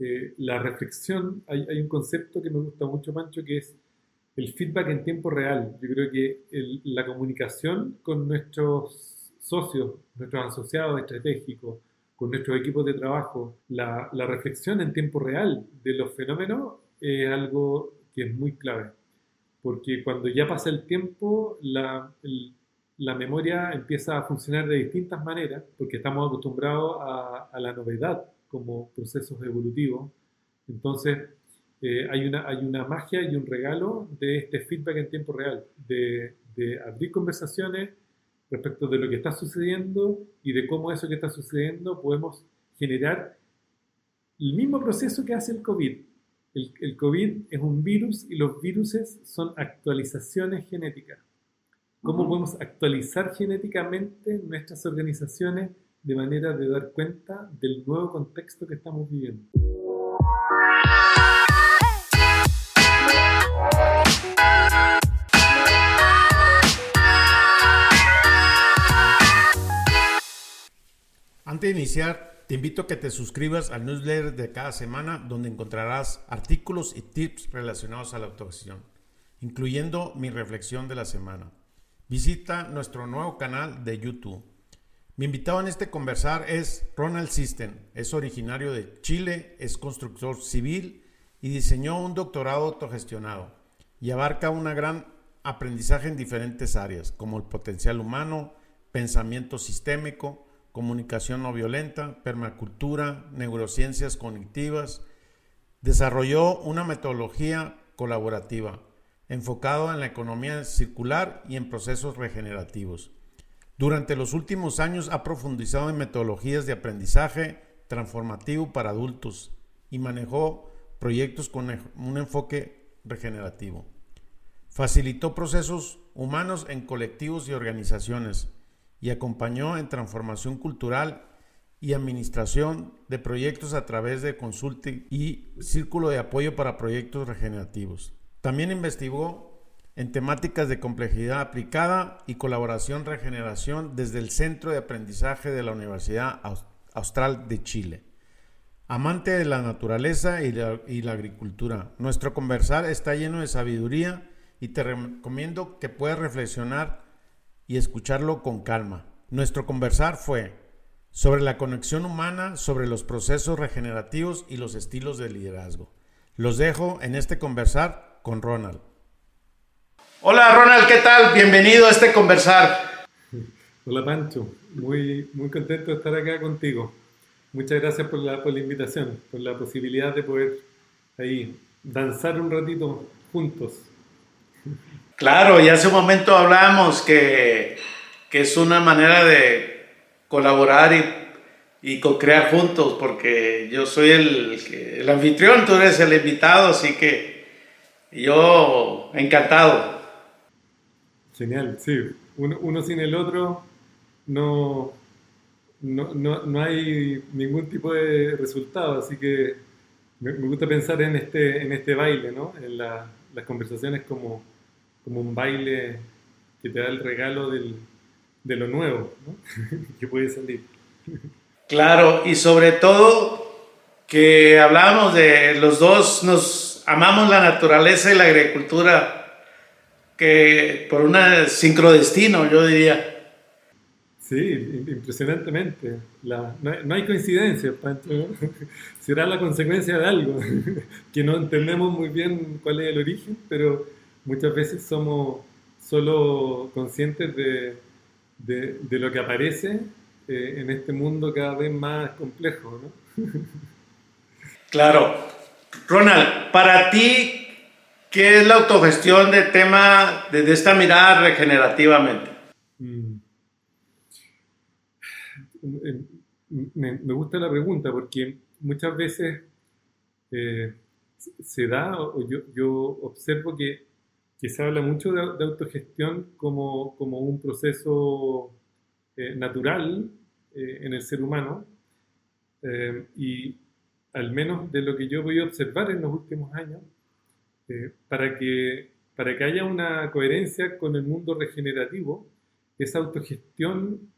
eh, la reflexión, hay, un concepto que me gusta mucho, Pancho, que es el feedback en tiempo real. Yo creo que la comunicación con nuestros socios, nuestros asociados estratégicos, con nuestros equipos de trabajo, la, reflexión en tiempo real de los fenómenos es algo que es muy clave. Porque cuando ya pasa el tiempo, la, la memoria empieza a funcionar de distintas maneras, porque estamos acostumbrados a la novedad como procesos evolutivos. Entonces, eh, hay, una, hay una magia y un regalo de este feedback en tiempo real, de, de, abrir conversaciones respecto de lo que está sucediendo y de cómo eso que está sucediendo podemos generar el mismo proceso que hace el COVID. El, el COVID es un virus y los virus son actualizaciones genéticas. ¿Cómo podemos actualizar genéticamente nuestras organizaciones de manera de dar cuenta del nuevo contexto que estamos viviendo? Antes de iniciar, te invito a que te suscribas al newsletter de cada semana donde encontrarás artículos y tips relacionados a la autogestión, incluyendo mi reflexión de la semana. Visita nuestro nuevo canal de YouTube. Mi invitado en este conversar es Ronald System. Es originario de Chile, es constructor civil y diseñó un doctorado autogestionado y abarca un gran aprendizaje en diferentes áreas, como el potencial humano, pensamiento sistémico, comunicación no violenta, permacultura, neurociencias cognitivas. Desarrolló una metodología colaborativa enfocada en la economía circular y en procesos regenerativos. Durante los últimos años ha profundizado en metodologías de aprendizaje transformativo para adultos y manejó proyectos con un enfoque regenerativo. Facilitó procesos humanos en colectivos y organizaciones, y acompañó en transformación cultural y administración de proyectos a través de consulting y círculo de apoyo para proyectos regenerativos. También investigó en temáticas de complejidad aplicada y colaboración regeneración desde el Centro de Aprendizaje de la Universidad Austral de Chile. Amante de la naturaleza y la, agricultura, nuestro conversar está lleno de sabiduría y te recomiendo que puedas reflexionar y escucharlo con calma. Nuestro conversar fue sobre la conexión humana, sobre los procesos regenerativos y los estilos de liderazgo. Los dejo en este conversar con Ronald. Hola Ronald, ¿qué tal? Bienvenido a este conversar. Hola Pancho, muy, muy contento de estar acá contigo. Muchas gracias por la, por la invitación, por la posibilidad de poder ahí danzar un ratito juntos. Claro, y hace un momento hablábamos que, que es una manera de colaborar y, y co-crear juntos, porque yo soy el, el, anfitrión, tú eres el invitado, así que yo encantado. Genial, sí. Uno, sin el otro no, no, no, no, hay ningún tipo de resultado, así que me, gusta pensar en este, en este baile, ¿no? En la, las conversaciones como como un baile que te da el regalo del, de lo nuevo ¿no? que puede salir. Claro, y sobre todo que hablábamos de los dos, nos amamos la naturaleza y la agricultura, que por un sincrodestino, yo diría. Sí, impresionantemente. La, no, hay coincidencia, Pancho. Será la consecuencia de algo, que no entendemos muy bien cuál es el origen, pero muchas veces somos solo conscientes de, de, lo que aparece eh, en este mundo cada vez más complejo. ¿no? claro. Ronald, para ti, ¿qué es la autogestión de tema desde esta mirada regenerativamente? Mm. Me, me, gusta la pregunta porque muchas veces eh, se da, o yo, observo que que se habla mucho de, autogestión como, como, un proceso eh, natural eh, en el ser humano eh, y al menos de lo que yo voy a observar en los últimos años, para, que, para que haya una coherencia con el mundo regenerativo, esa autogestión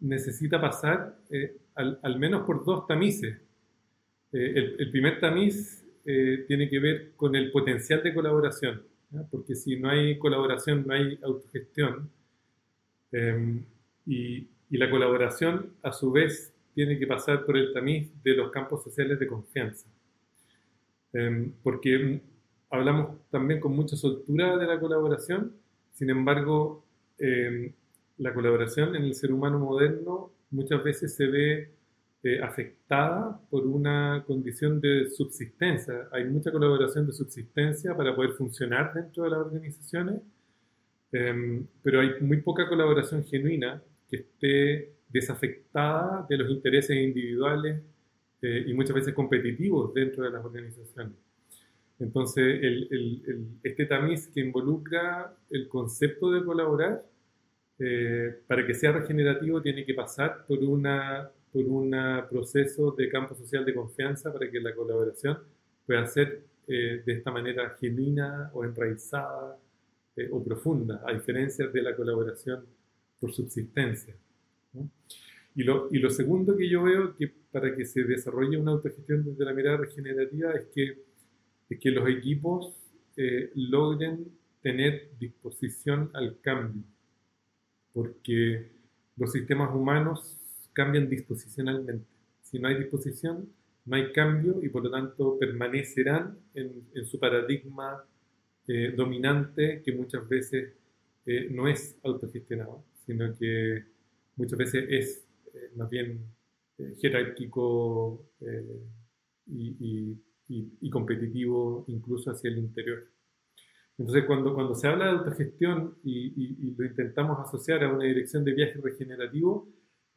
necesita pasar al, al, menos por dos tamices. el, primer tamiz tiene que ver con el potencial de colaboración, porque si no hay colaboración no hay autogestión. Em, y, y la colaboración, a su vez, tiene que pasar por el tamiz de los campos sociales de confianza. Em, porque hablamos también con mucha soltura de la colaboración, sin embargo, em, la colaboración en el ser humano moderno muchas veces se ve eh, afectada por una condición de subsistencia. Hay mucha colaboración de subsistencia para poder funcionar dentro de las organizaciones, em, pero hay muy poca colaboración genuina que esté desafectada de los intereses individuales eh, y muchas veces competitivos dentro de las organizaciones. Entonces, este tamiz que involucra el concepto de colaborar, eh, para que sea regenerativo tiene que pasar por un por una proceso de campo social de confianza para que la colaboración pueda ser eh, de esta manera genuina o enraizada o profunda, a diferencia de la colaboración por subsistencia. Y, lo, y lo segundo que yo veo que para que se desarrolle una autogestión desde la mirada regenerativa es que, es que los equipos eh, logren tener disposición al cambio, porque los sistemas humanos cambian disposicionalmente. Si no hay disposición, no hay cambio y por lo tanto permanecerán en, su paradigma eh, dominante que muchas veces eh, no es autogestionado, sino que muchas veces es eh, más bien eh, jerárquico eh, y, competitivo incluso hacia el interior. Entonces, cuando, cuando se habla de autogestión y, lo intentamos asociar a una dirección de viaje regenerativo,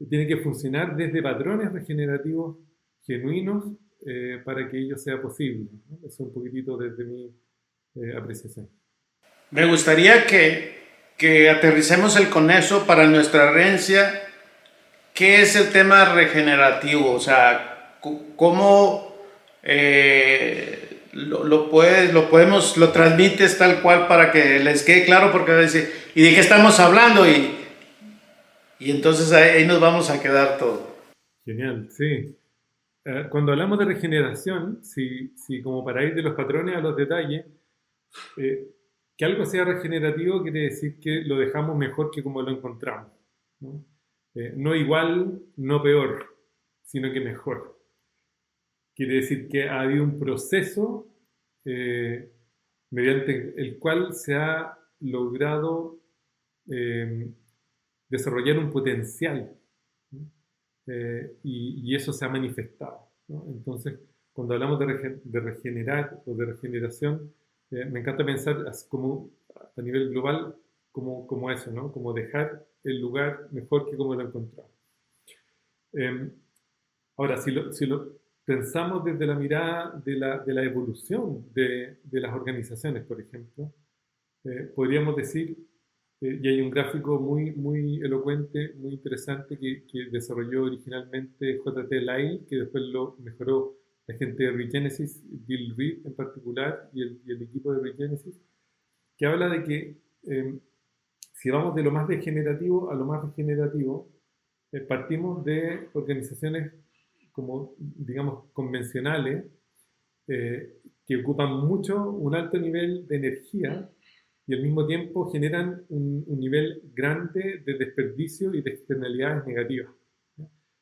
tiene que funcionar desde patrones regenerativos genuinos para que ello sea posible. Eso es un poquitito desde mi apreciación. Me gustaría que que aterricemos el con eso para nuestra herencia. ¿Qué es el tema regenerativo? O sea, ¿cómo eh, lo, puedes, lo podemos, lo transmites tal cual para que les quede claro? Porque decir, ¿y de qué estamos hablando? Y, y entonces ahí, nos vamos a quedar todo. Genial, sí. Eh, cuando hablamos de regeneración, si, si como para ir de los patrones a los detalles, eh, que algo sea regenerativo quiere decir que lo dejamos mejor que como lo encontramos. ¿no? Eh, igual, no peor, sino que mejor. Quiere decir que ha habido un proceso eh, mediante el cual se ha logrado eh, desarrollar un potencial y, eso se ha manifestado. Entonces, cuando hablamos de, regenerar o de regeneración, eh, me encanta pensar como a nivel global como, como eso, ¿no? Como dejar el lugar mejor que como lo encontramos. Em, ahora, si lo, pensamos desde la mirada de la, evolución de, las organizaciones, por ejemplo, eh, podríamos decir, eh, y hay un gráfico muy, muy elocuente, muy interesante que, que desarrolló originalmente JT Lyle, que después lo mejoró la gente de Regenesis, Bill Reed en particular, y el, equipo de Regenesis, que habla de que em, si vamos de lo más degenerativo a lo más regenerativo, eh, partimos de organizaciones como, digamos, convencionales, eh, que ocupan mucho, un alto nivel de energía y al mismo tiempo generan un nivel grande de desperdicio y de externalidades negativas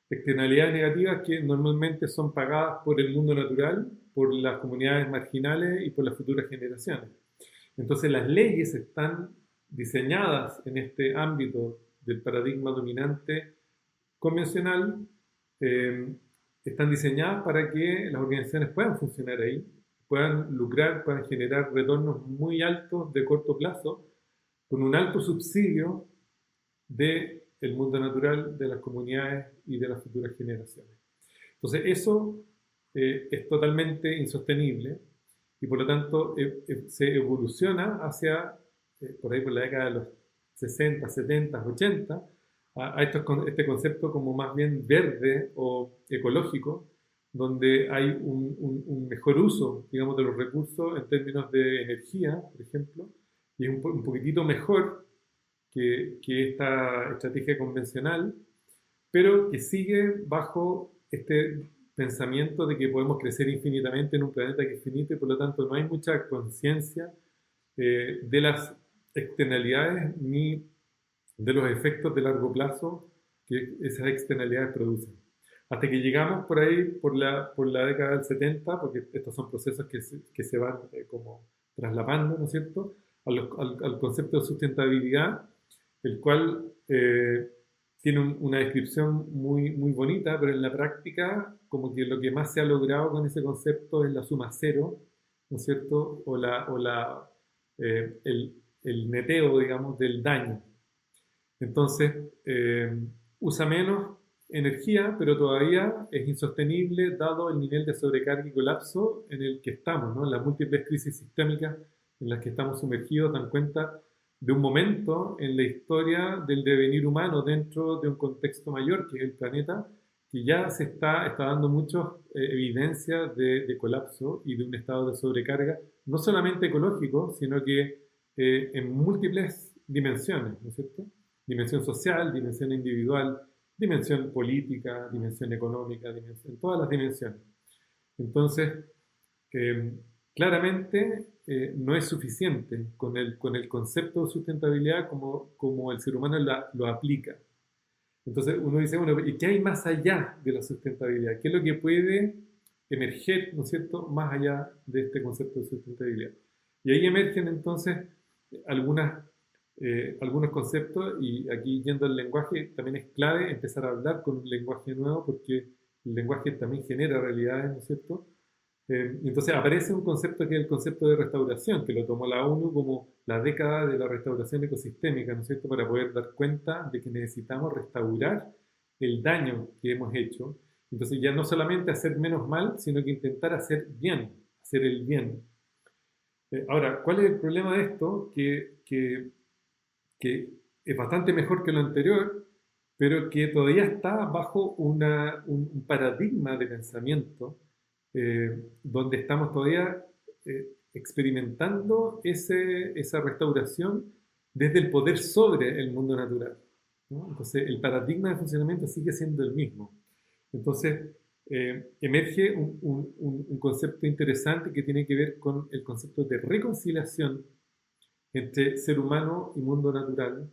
externalidades negativas que normalmente son pagadas por el mundo natural, por las comunidades marginales y por las futuras generaciones. Entonces las leyes están diseñadas en este ámbito del paradigma dominante convencional, eh, están diseñadas para que las organizaciones puedan funcionar ahí, puedan lucrar, puedan generar retornos muy altos de corto plazo, con un alto subsidio de el mundo natural de las comunidades y de las futuras generaciones. Entonces, eso eh, es totalmente insostenible y por lo tanto eh, se evoluciona hacia, por ahí por la década de los 60, 70, 80, a, este concepto como más bien verde o ecológico, donde hay un, mejor uso, digamos, de los recursos en términos de energía, por ejemplo, y es un, un poquitito mejor que, esta estrategia convencional, pero que sigue bajo este pensamiento de que podemos crecer infinitamente en un planeta que es finito y por lo tanto no hay mucha conciencia eh, de las externalidades ni de los efectos de largo plazo que esas externalidades producen. Hasta que llegamos por ahí, por la, por la década del 70, porque estos son procesos que se, que se van eh, como traslapando, ¿no es cierto?, al, al, concepto de sustentabilidad, el cual eh, tiene una descripción muy, muy bonita, pero en la práctica, como que lo que más se ha logrado con ese concepto es la suma cero, ¿no es cierto?, o, la, o la, eh, el, el neteo, digamos, del daño. Entonces, usa menos energía, pero todavía es insostenible dado el nivel de sobrecarga y colapso en el que estamos, ¿no? las múltiples crisis sistémicas en las que estamos sumergidos dan cuenta de un momento en la historia del devenir humano dentro de un contexto mayor que es el planeta, que ya se está, está dando muchas eh, evidencias de, colapso y de un estado de sobrecarga, no solamente ecológico, sino que eh, en múltiples dimensiones, ¿no es cierto? Dimensión social, dimensión individual, dimensión política, dimensión económica, dimensión, todas las dimensiones. Entonces, eh, claramente eh, no es suficiente con el, con el concepto de sustentabilidad como, como el ser humano lo aplica. Entonces uno dice, bueno, ¿y qué hay más allá de la sustentabilidad? ¿Qué es lo que puede emerger, ¿no es cierto?, más allá de este concepto de sustentabilidad. Y ahí emergen entonces algunas eh, algunos conceptos y aquí yendo al lenguaje también es clave empezar a hablar con un lenguaje nuevo porque el lenguaje también genera realidades, ¿no es cierto? Eh, entonces aparece un concepto que es el concepto de restauración, que lo tomó la ONU como la década de la restauración ecosistémica, ¿no es cierto? Para poder dar cuenta de que necesitamos restaurar el daño que hemos hecho. Entonces ya no solamente hacer menos mal, sino que intentar hacer bien, hacer el bien. Eh, ahora, ¿cuál es el problema de esto? Que, que que es bastante mejor que lo anterior, pero que todavía está bajo una, un, paradigma de pensamiento eh, donde estamos todavía eh, experimentando ese, esa restauración desde el poder sobre el mundo natural. Entonces, el paradigma de funcionamiento sigue siendo el mismo. Entonces, eh, emerge un, concepto interesante que tiene que ver con el concepto de reconciliación entre ser humano y mundo natural,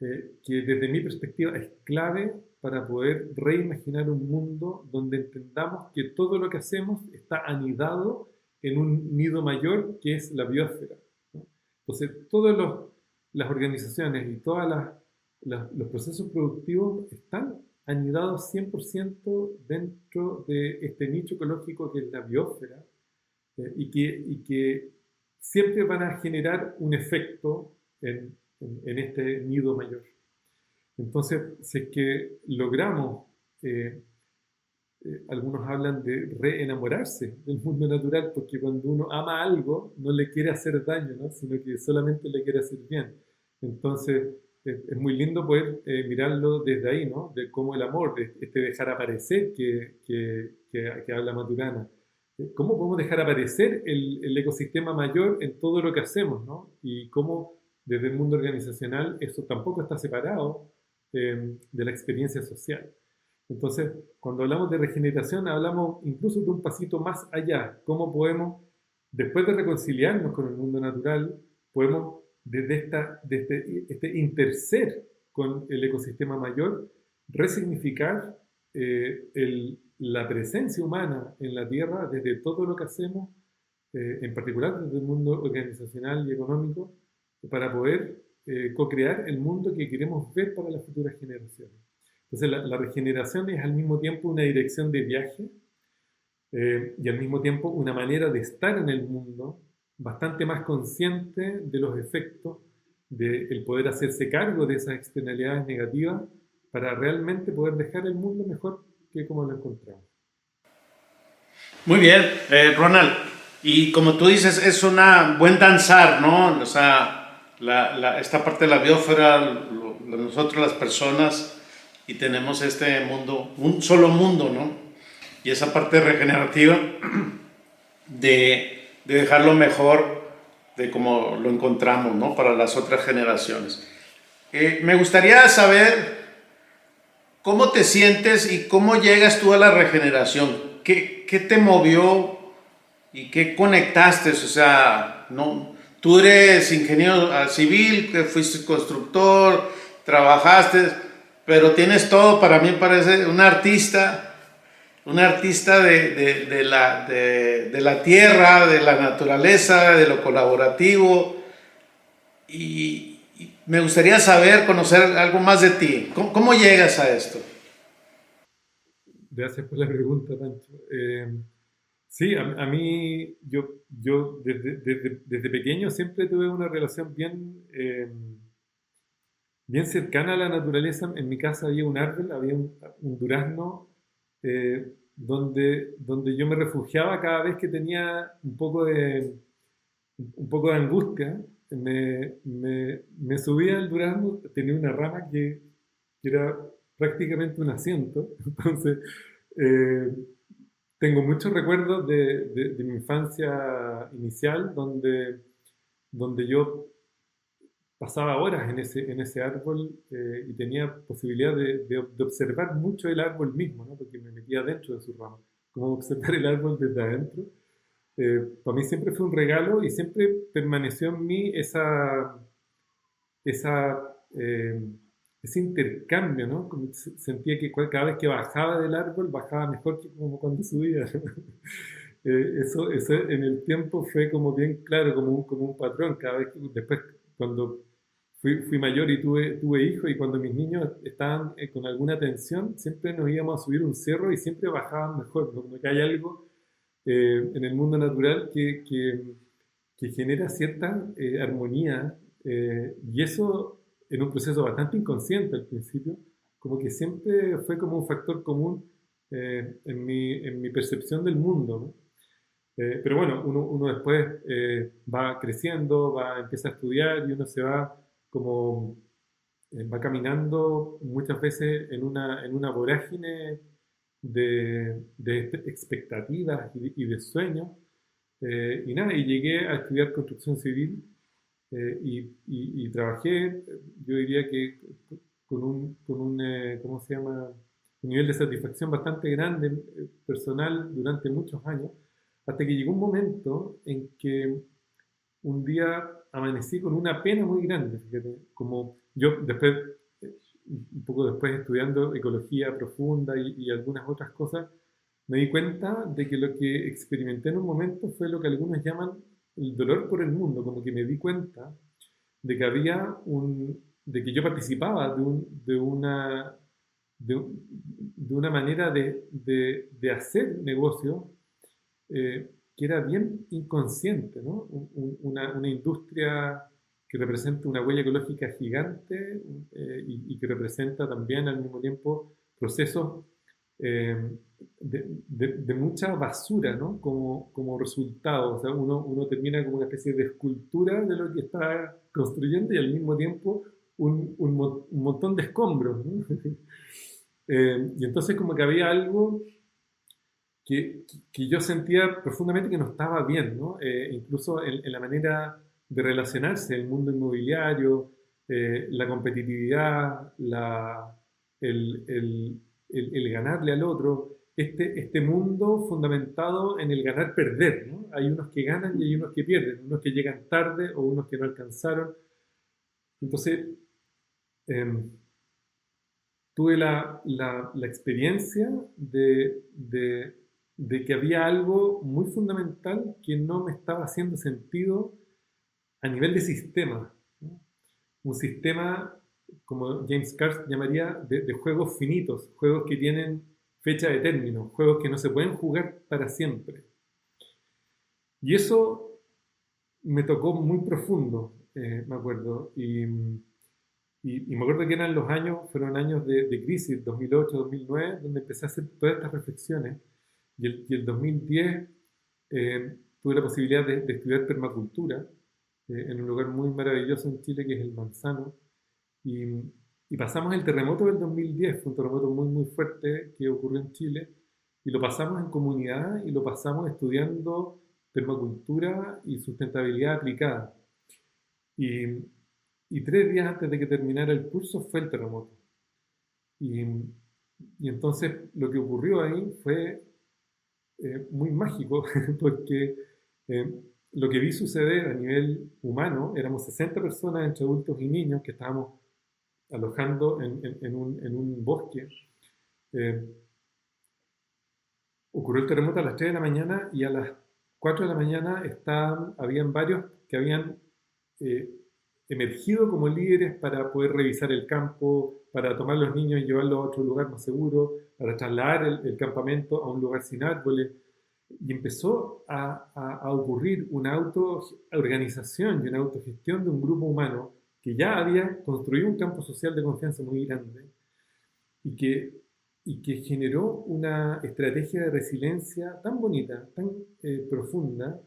eh, que desde mi perspectiva es clave para poder reimaginar un mundo donde entendamos que todo lo que hacemos está anidado en un nido mayor que es la biosfera. Entonces, todas las organizaciones y todos los procesos productivos están anidados 100% dentro de este nicho ecológico que es la biosfera eh, y, que, y que siempre van a generar un efecto en, este nido mayor. Entonces, si es que logramos, eh, eh, algunos hablan de reenamorarse del mundo natural, porque cuando uno ama algo, no le quiere hacer daño, sino que solamente le quiere hacer bien. Entonces, es muy lindo poder eh, mirarlo desde ahí, ¿no? De cómo el amor, de este dejar aparecer que, que, que habla Maturana, cómo podemos dejar aparecer el, ecosistema mayor en todo lo que hacemos, ¿no? Y cómo desde el mundo organizacional eso tampoco está separado eh, de la experiencia social. Entonces, cuando hablamos de regeneración, hablamos incluso de un pasito más allá, cómo podemos, después de reconciliarnos con el mundo natural, podemos desde, esta, desde este interser con el ecosistema mayor, resignificar eh, la presencia humana en la Tierra desde todo lo que hacemos, eh, en particular desde el mundo organizacional y económico, para poder eh, co-crear el mundo que queremos ver para las futuras generaciones. Entonces la, regeneración es al mismo tiempo una dirección de viaje eh, y al mismo tiempo una manera de estar en el mundo bastante más consciente de los efectos del poder hacerse cargo de esas externalidades negativas para realmente poder dejar el mundo mejor que como lo encontramos. Muy bien, eh, Ronald. Y como tú dices, es una buen danzar, ¿no? O sea, la, esta parte de la biosfera, nosotros las personas, y tenemos este mundo, un solo mundo, ¿no? Y esa parte regenerativa de, de dejarlo mejor de como lo encontramos, ¿no? Para las otras generaciones. Eh, me gustaría saber ¿cómo te sientes y cómo llegas tú a la regeneración? ¿Qué, qué te movió y qué conectaste? O sea, no, tú eres ingeniero ah, civil, que fuiste constructor, trabajaste, pero tienes todo, para mí parece un artista un artista de, la, de, la, tierra, de la naturaleza, de lo colaborativo. Y, me gustaría saber, conocer algo más de ti. ¿Cómo, llegas a esto? Gracias por la pregunta, Pancho. Eh, sí, a, mí, yo, yo desde, pequeño siempre tuve una relación bien, eh, bien cercana a la naturaleza. En mi casa había un árbol, había un, un durazno eh, donde, donde yo me refugiaba cada vez que tenía un poco de, un poco de angustia. Me, me, subía al durazno, tenía una rama que, era prácticamente un asiento, entonces eh, tengo muchos recuerdos de, de, de, mi infancia inicial donde, donde yo pasaba horas en ese, en ese árbol eh, y tenía posibilidad de, de, observar mucho el árbol mismo, ¿no? porque me metía dentro de su rama, como observar el árbol desde adentro. Eh, para mí siempre fue un regalo y siempre permaneció en mí esa, esa, eh, ese intercambio, ¿no? Como sentía que cada vez que bajaba del árbol, bajaba mejor que como cuando subía. eso, eso en el tiempo fue como bien claro, como un, como un patrón. Cada vez que después, cuando fui, mayor y tuve, tuve hijos y cuando mis niños estaban eh, con alguna tensión, siempre nos íbamos a subir un cerro y siempre bajaban mejor, como que hay algo eh, en el mundo natural que, que, que genera cierta eh, armonía y eso en un proceso bastante inconsciente al principio, como que siempre fue como un factor común en mi, en, mi, percepción del mundo. pero bueno, uno, uno después va creciendo, va, empieza a estudiar y uno se va como eh, va caminando muchas veces en una, en una vorágine de, de expectativas y de, sueños. Eh, y nada, y llegué a estudiar construcción civil eh, y, y, trabajé, yo diría que con un, con un ¿cómo se llama? Un nivel de satisfacción bastante grande personal durante muchos años, hasta que llegó un momento en que un día amanecí con una pena muy grande, fíjate, como yo después, un poco después estudiando ecología profunda y, algunas otras cosas, me di cuenta de que lo que experimenté en un momento fue lo que algunos llaman el dolor por el mundo, como que me di cuenta de que había un, de que yo participaba de, un, de una, de, una manera de, de, de hacer negocio eh, que era bien inconsciente, ¿no? una, una, industria que representa una huella ecológica gigante eh, y, que representa también al mismo tiempo procesos eh, de, de, mucha basura ¿no? como, como resultado. O sea, uno, uno termina como una especie de escultura de lo que está construyendo y al mismo tiempo un, un, montón de escombros. eh, y entonces como que había algo que, que, yo sentía profundamente que no estaba bien, ¿no? Eh, incluso en, la manera de relacionarse, el mundo inmobiliario, eh, la competitividad, la, el, el, el, ganarle al otro, este, este mundo fundamentado en el ganar-perder. ¿no? Hay unos que ganan y hay unos que pierden, unos que llegan tarde o unos que no alcanzaron. Entonces, em, tuve la, la, la experiencia de, de de que había algo muy fundamental que no me estaba haciendo sentido a nivel de sistema. Un sistema, como James Cars llamaría, de, juegos finitos, juegos que tienen fecha de término, juegos que no se pueden jugar para siempre. Y eso me tocó muy profundo, eh, me acuerdo. Y, me acuerdo que eran los años, fueron años de, de crisis, 2008, 2009, donde empecé a hacer todas estas reflexiones y el, el 2010 eh, tuve la posibilidad de, estudiar permacultura eh, en un lugar muy maravilloso en Chile que es el Manzano. Y, y, pasamos el terremoto del 2010, fue un terremoto muy, muy fuerte que ocurrió en Chile. Y lo pasamos en comunidad y lo pasamos estudiando permacultura y sustentabilidad aplicada. Y, y tres días antes de que terminara el curso fue el terremoto. Y, y entonces lo que ocurrió ahí fue eh, muy mágico, porque eh, lo que vi suceder a nivel humano, éramos 60 personas entre adultos y niños que estábamos alojando en, un, bosque. Eh, ocurrió el terremoto a las 3 de la mañana y a las 4 de la mañana estaban, habían varios que habían emergido como líderes para poder revisar el campo, para tomar a los niños y llevarlos a otro lugar más seguro, para trasladar el, campamento a un lugar sin árboles. Y empezó a, a, ocurrir una autoorganización y una autogestión de un grupo humano que ya había construido un campo social de confianza muy grande y que, y que generó una estrategia de resiliencia tan bonita, tan eh, profunda,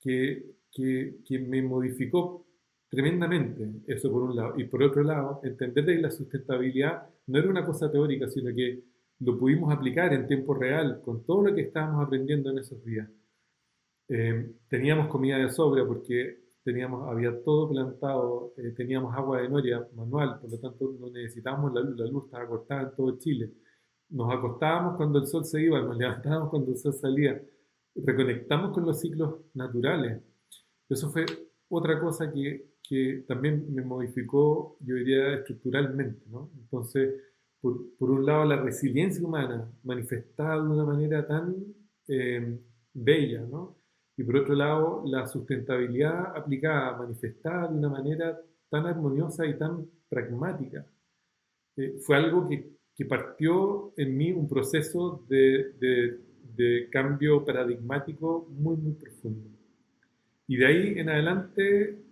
que, que, que me modificó tremendamente, eso por un lado. Y por otro lado, entender que la sustentabilidad no era una cosa teórica, sino que lo pudimos aplicar en tiempo real con todo lo que estábamos aprendiendo en esos días. Eh, teníamos comida de sobra porque teníamos, había todo plantado, eh, teníamos agua de noria manual, por lo tanto no necesitábamos la luz, la luz estaba cortada en todo Chile. Nos acostábamos cuando el sol se iba, nos levantábamos cuando el sol salía, reconectamos con los ciclos naturales. Eso fue otra cosa que que también me modificó, yo diría, estructuralmente. ¿no? Entonces, por, por, un lado, la resiliencia humana manifestada de una manera tan eh, bella, ¿no? y por otro lado, la sustentabilidad aplicada, manifestada de una manera tan armoniosa y tan pragmática. Eh, fue algo que, que, partió en mí un proceso de, de, de cambio paradigmático muy, muy profundo. Y de ahí en adelante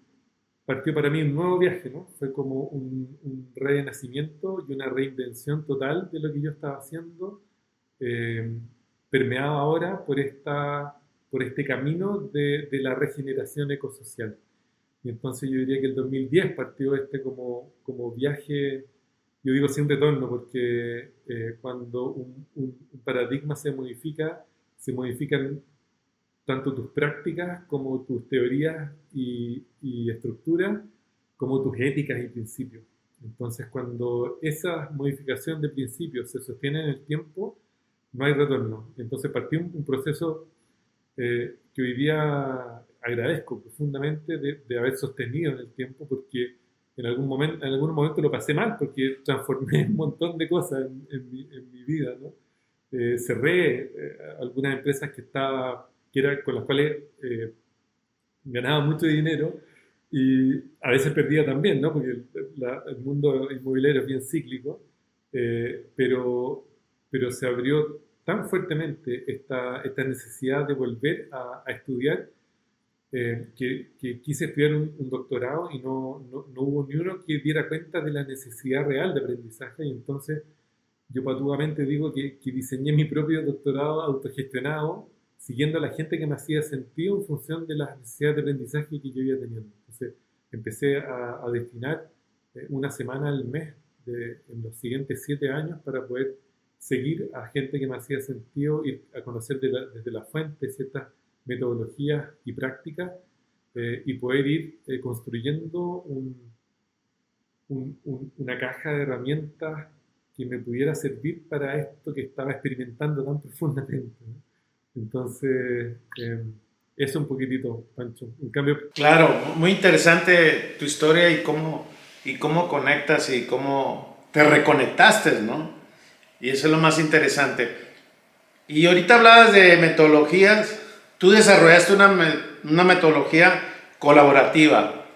partió para mí un nuevo viaje, ¿no? Fue como un, un renacimiento y una reinvención total de lo que yo estaba haciendo, eh, permeado ahora por, esta, por este camino de, de, la regeneración ecosocial. Y entonces yo diría que el 2010 partió este como, como viaje, yo digo sin retorno, porque eh, cuando un, un, un paradigma se modifica, se modifican tanto tus prácticas como tus teorías y, y estructuras, como tus éticas y principios. Entonces, cuando esa modificación de principios se sostiene en el tiempo, no hay retorno. Entonces, partí un, proceso eh, que hoy día agradezco profundamente de, de, haber sostenido en el tiempo, porque en algún momento, en algún momento lo pasé mal, porque transformé un montón de cosas en, en, mi, en mi, vida. ¿no? Eh, cerré eh, algunas empresas que estaba que era, con las cuales eh, ganaba mucho dinero y a veces perdía también, ¿no? porque el, mundo inmobiliario es bien cíclico, eh, pero, pero se abrió tan fuertemente esta, esta necesidad de volver a, a estudiar eh, que, que, quise estudiar un, un doctorado y no, no, no, hubo ni uno que diera cuenta de la necesidad real de aprendizaje y entonces yo patudamente digo que, que diseñé mi propio doctorado autogestionado siguiendo a la gente que me hacía sentido en función de las necesidades de aprendizaje que yo iba teniendo. Entonces empecé a, a destinar eh, una semana al mes de, en los siguientes siete años para poder seguir a gente que me hacía sentido y a conocer de la, desde la fuente ciertas metodologías y prácticas eh, y poder ir eh, construyendo un, un, un, una caja de herramientas que me pudiera servir para esto que estaba experimentando tan profundamente. ¿no? Entonces, eh, eso un poquitito, Pancho. Un cambio. Claro, muy interesante tu historia y cómo, y cómo conectas y cómo te reconectaste, ¿no? Y eso es lo más interesante. Y ahorita hablabas de metodologías. Tú desarrollaste una, una metodología colaborativa.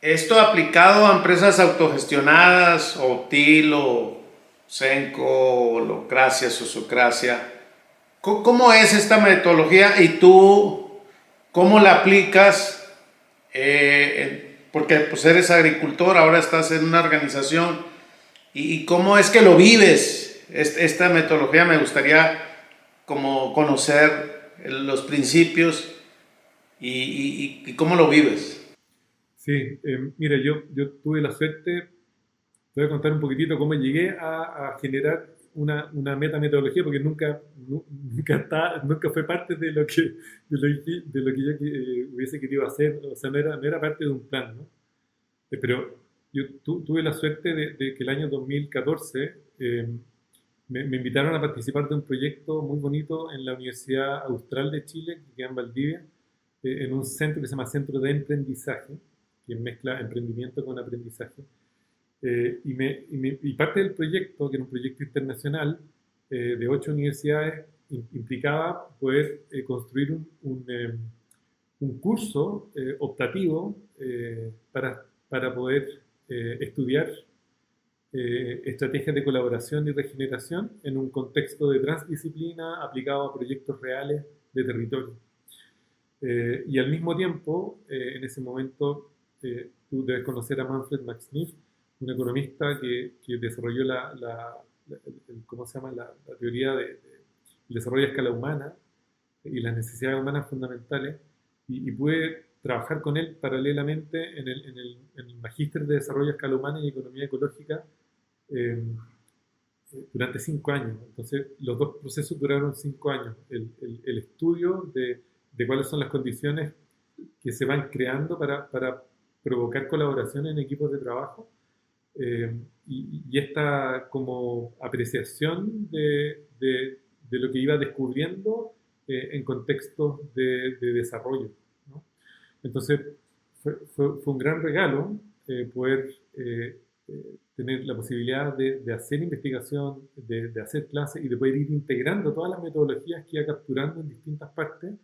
Esto aplicado a empresas autogestionadas, o TIL, o Senco, Holocracia, Sociocracia ¿Cómo es esta metodología y tú cómo la aplicas? Eh, porque pues eres agricultor, ahora estás en una organización. ¿Y cómo es que lo vives? Esta metodología me gustaría como conocer los principios y, cómo lo vives. Sí, eh, yo, yo tuve la suerte, te voy a contar un poquitito cómo llegué a, a generar una, una metametodología porque nunca, nunca, está, nunca fue parte de lo que, de lo, yo eh, hubiese querido hacer, o sea, no era, no era parte de un plan, ¿no? Eh, pero yo tu, tuve la suerte de, que el año 2014 eh, me, invitaron a participar de un proyecto muy bonito en la Universidad Austral de Chile, que queda en Valdivia, en un centro que se llama Centro de Emprendizaje, que mezcla emprendimiento con aprendizaje. Y, me, y, parte del proyecto, que era un proyecto internacional de ocho universidades, implicaba poder construir un, un, un curso optativo para, para poder estudiar eh, estrategias de colaboración y regeneración en un contexto de transdisciplina aplicado a proyectos reales de territorio. Eh, y al mismo tiempo, eh, en ese momento, tú debes conocer a Manfred Max Neef, un economista que, que desarrolló la, la, ¿cómo se llama? la, teoría del de, desarrollo a escala humana y las necesidades humanas fundamentales, y, y pude trabajar con él paralelamente en el, en el, en el Magíster de Desarrollo a Escala Humana y Economía Ecológica eh, durante cinco años. Entonces, los dos procesos duraron cinco años. El, el, estudio de, de, cuáles son las condiciones que se van creando para, para provocar colaboración en equipos de trabajo eh, y, esta como apreciación de, de, lo que iba descubriendo eh, en contextos de, desarrollo. ¿no? Entonces, fue, un gran regalo poder tener la posibilidad de, hacer investigación, de, hacer clases y de poder ir integrando todas las metodologías que iba capturando en distintas partes,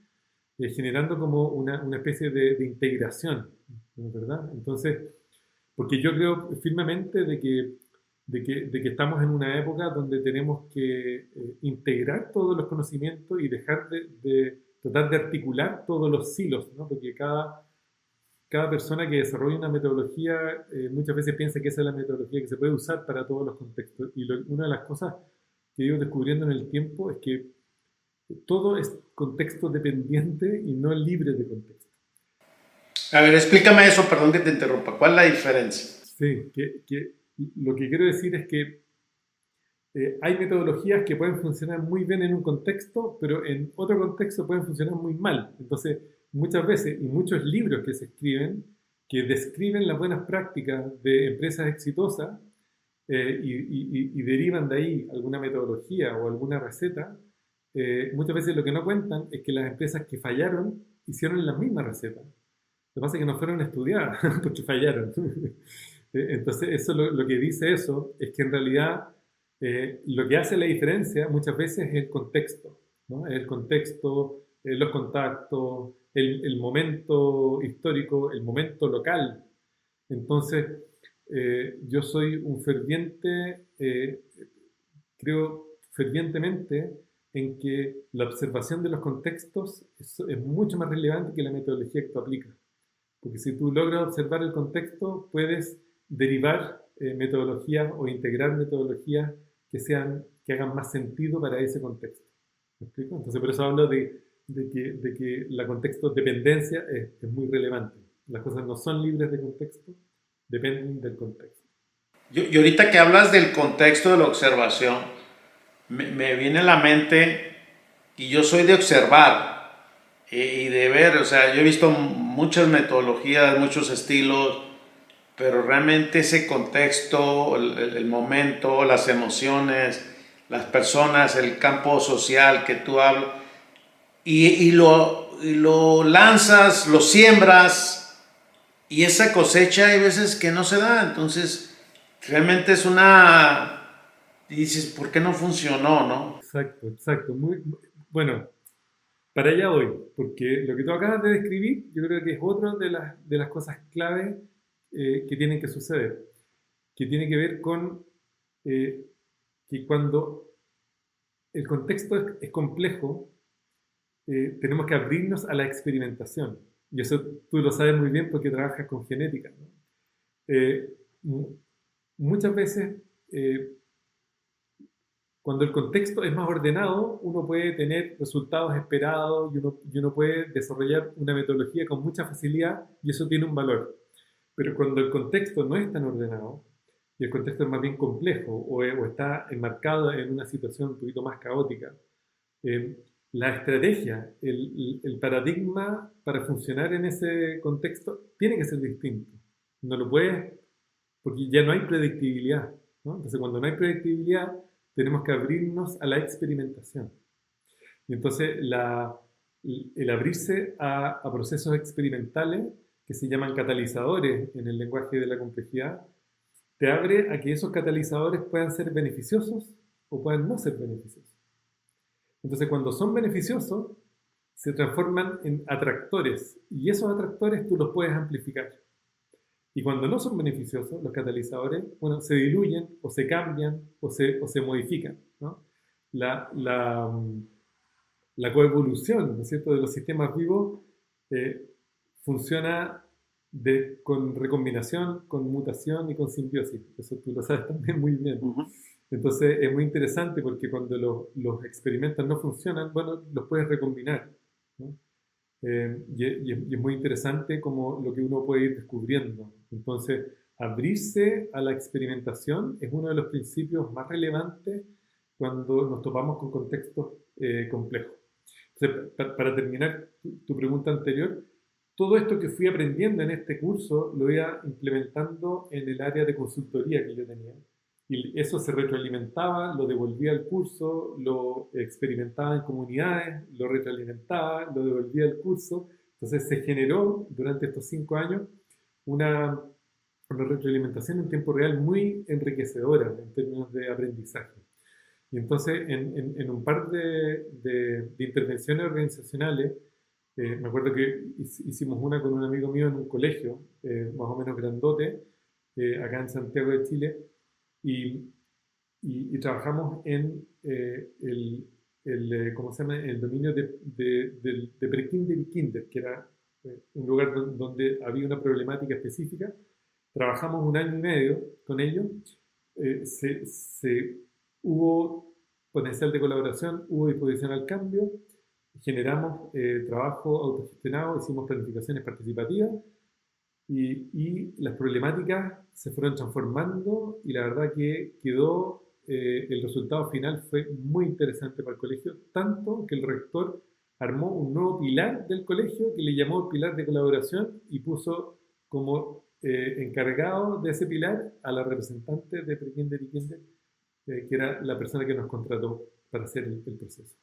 eh, generando como una, una especie de, integración. Entonces, porque yo creo firmemente de que, de que, de que estamos en una época donde tenemos que eh, integrar todos los conocimientos y dejar de, tratar de articular todos los silos, ¿no? Porque cada cada persona que desarrolla una metodología eh, muchas veces piensa que esa es la metodología que se puede usar para todos los contextos. Y una de las cosas que he ido descubriendo en el tiempo es que todo es contexto dependiente y no libre de contexto. A ver, explícame eso, perdón que te interrumpa. ¿Cuál es la diferencia? Sí, que, que lo que quiero decir es que eh, hay metodologías que pueden funcionar muy bien en un contexto, pero en otro contexto pueden funcionar muy mal. Entonces, muchas veces y muchos libros que se escriben que describen las buenas prácticas de empresas exitosas eh, y, derivan de ahí alguna metodología o alguna receta, eh, muchas veces lo que no cuentan es que las empresas que fallaron hicieron la misma receta. Lo que pasa es que no fueron estudiadas porque fallaron. Eh, entonces, eso lo, que dice eso es que en realidad lo que hace la diferencia muchas veces es el contexto, ¿no? el contexto, los contactos, el, momento histórico, el momento local. Entonces, eh, yo soy un ferviente, eh, creo fervientemente en que la observación de los contextos es, mucho más relevante que la metodología que tú aplicas. Porque si tú logras observar el contexto, puedes derivar eh, metodologías o integrar metodologías que, sean, que hagan más sentido para ese contexto. ¿Me explico? Entonces, por eso hablo de de que, de que la contexto dependencia es, es, muy relevante. Las cosas no son libres de contexto, dependen del contexto. Y ahorita que hablas del contexto de la observación, me, me viene a la mente, y yo soy de observar y, de ver, o sea, yo he visto muchas metodologías, muchos estilos, pero realmente ese contexto, el, momento, las emociones, las personas, el campo social que tú hablas, y, lo, lo lanzas, lo siembras y esa cosecha hay veces que no se da. Entonces, realmente es una... Y dices, ¿por qué no funcionó, no? Exacto, exacto. Muy, bueno, para allá voy, porque lo que tú acabas de describir, yo creo que es otra de las, de las cosas clave eh, que tienen que suceder, que tiene que ver con eh, que cuando el contexto es, es complejo, eh, tenemos que abrirnos a la experimentación. Y eso tú lo sabes muy bien porque trabajas con genética. Eh, muchas veces, eh, cuando el contexto es más ordenado, uno puede tener resultados esperados y uno, y uno puede desarrollar una metodología con mucha facilidad y eso tiene un valor. Pero cuando el contexto no es tan ordenado, y el contexto es más bien complejo o, o está enmarcado en una situación un poquito más caótica, eh, la estrategia, el, el, paradigma para funcionar en ese contexto tiene que ser distinto. No lo puedes, porque ya no hay predictibilidad. ¿no? Entonces, cuando no hay predictibilidad, tenemos que abrirnos a la experimentación. Y entonces la, el abrirse a, a, procesos experimentales que se llaman catalizadores en el lenguaje de la complejidad, te abre a que esos catalizadores puedan ser beneficiosos o puedan no ser beneficiosos. Entonces cuando son beneficiosos, se transforman en atractores y esos atractores tú los puedes amplificar. Y cuando no son beneficiosos, los catalizadores, bueno, se diluyen o se cambian o se, o se modifican. ¿no? La, la, la, coevolución ¿no es cierto? de los sistemas vivos eh, funciona de, con recombinación, con mutación y con simbiosis. Eso tú lo sabes también muy bien. Entonces es muy interesante porque cuando los, los experimentos no funcionan, bueno, los puedes recombinar. Eh, y, es muy interesante como lo que uno puede ir descubriendo. Entonces, abrirse a la experimentación es uno de los principios más relevantes cuando nos topamos con contextos eh, complejos. para, terminar tu, pregunta anterior, todo esto que fui aprendiendo en este curso lo iba implementando en el área de consultoría que yo tenía. Y eso se retroalimentaba, lo devolvía al curso, lo experimentaba en comunidades, lo retroalimentaba, lo devolvía al curso. Entonces se generó durante estos cinco años una, una retroalimentación en tiempo real muy enriquecedora en términos de aprendizaje. Y entonces en, en, un par de, de, intervenciones organizacionales, eh, me acuerdo que hicimos una con un amigo mío en un colegio, eh, más o menos grandote, eh, acá en Santiago de Chile, y, y, trabajamos en eh, el, el, eh, ¿cómo se llama? el dominio de, de, de, de y kinder, que era eh, un lugar donde había una problemática específica. Trabajamos un año y medio con ellos. se, se, hubo potencial de colaboración, hubo disposición al cambio, generamos trabajo autogestionado, hicimos planificaciones participativas y, las problemáticas se fueron transformando y la verdad que quedó, eh, el resultado final fue muy interesante para el colegio, tanto que el rector armó un nuevo pilar del colegio que le llamó pilar de colaboración y puso como eh, encargado de ese pilar a la representante de Prekinder y Kinder, eh, que era la persona que nos contrató para hacer el, proceso.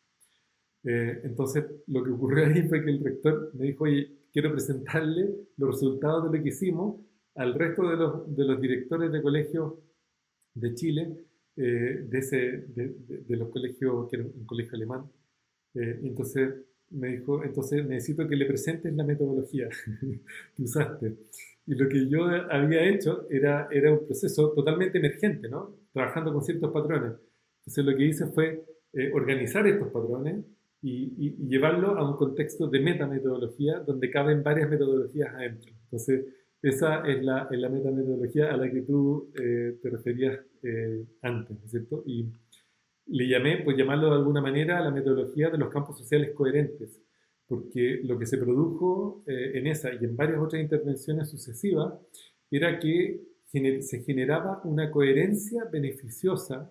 entonces, lo que ocurrió ahí fue que el rector me dijo, oye, quiero presentarle los resultados de lo que hicimos al resto de los, de los directores de colegios de Chile, eh, de, ese, de, de, los colegios, que era un colegio alemán. Eh, entonces me dijo, entonces necesito que le presentes la metodología que usaste. Y lo que yo había hecho era, era un proceso totalmente emergente, ¿no? Trabajando con ciertos patrones. Entonces lo que hice fue eh, organizar estos patrones, y, llevarlo a un contexto de metametodología donde caben varias metodologías adentro. Entonces, esa es la, es la metametodología a la que tú eh, te referías eh, antes, ¿no es cierto? Y le llamé, pues llamarlo de alguna manera, la metodología de los campos sociales coherentes, porque lo que se produjo eh, en esa y en varias otras intervenciones sucesivas era que se generaba una coherencia beneficiosa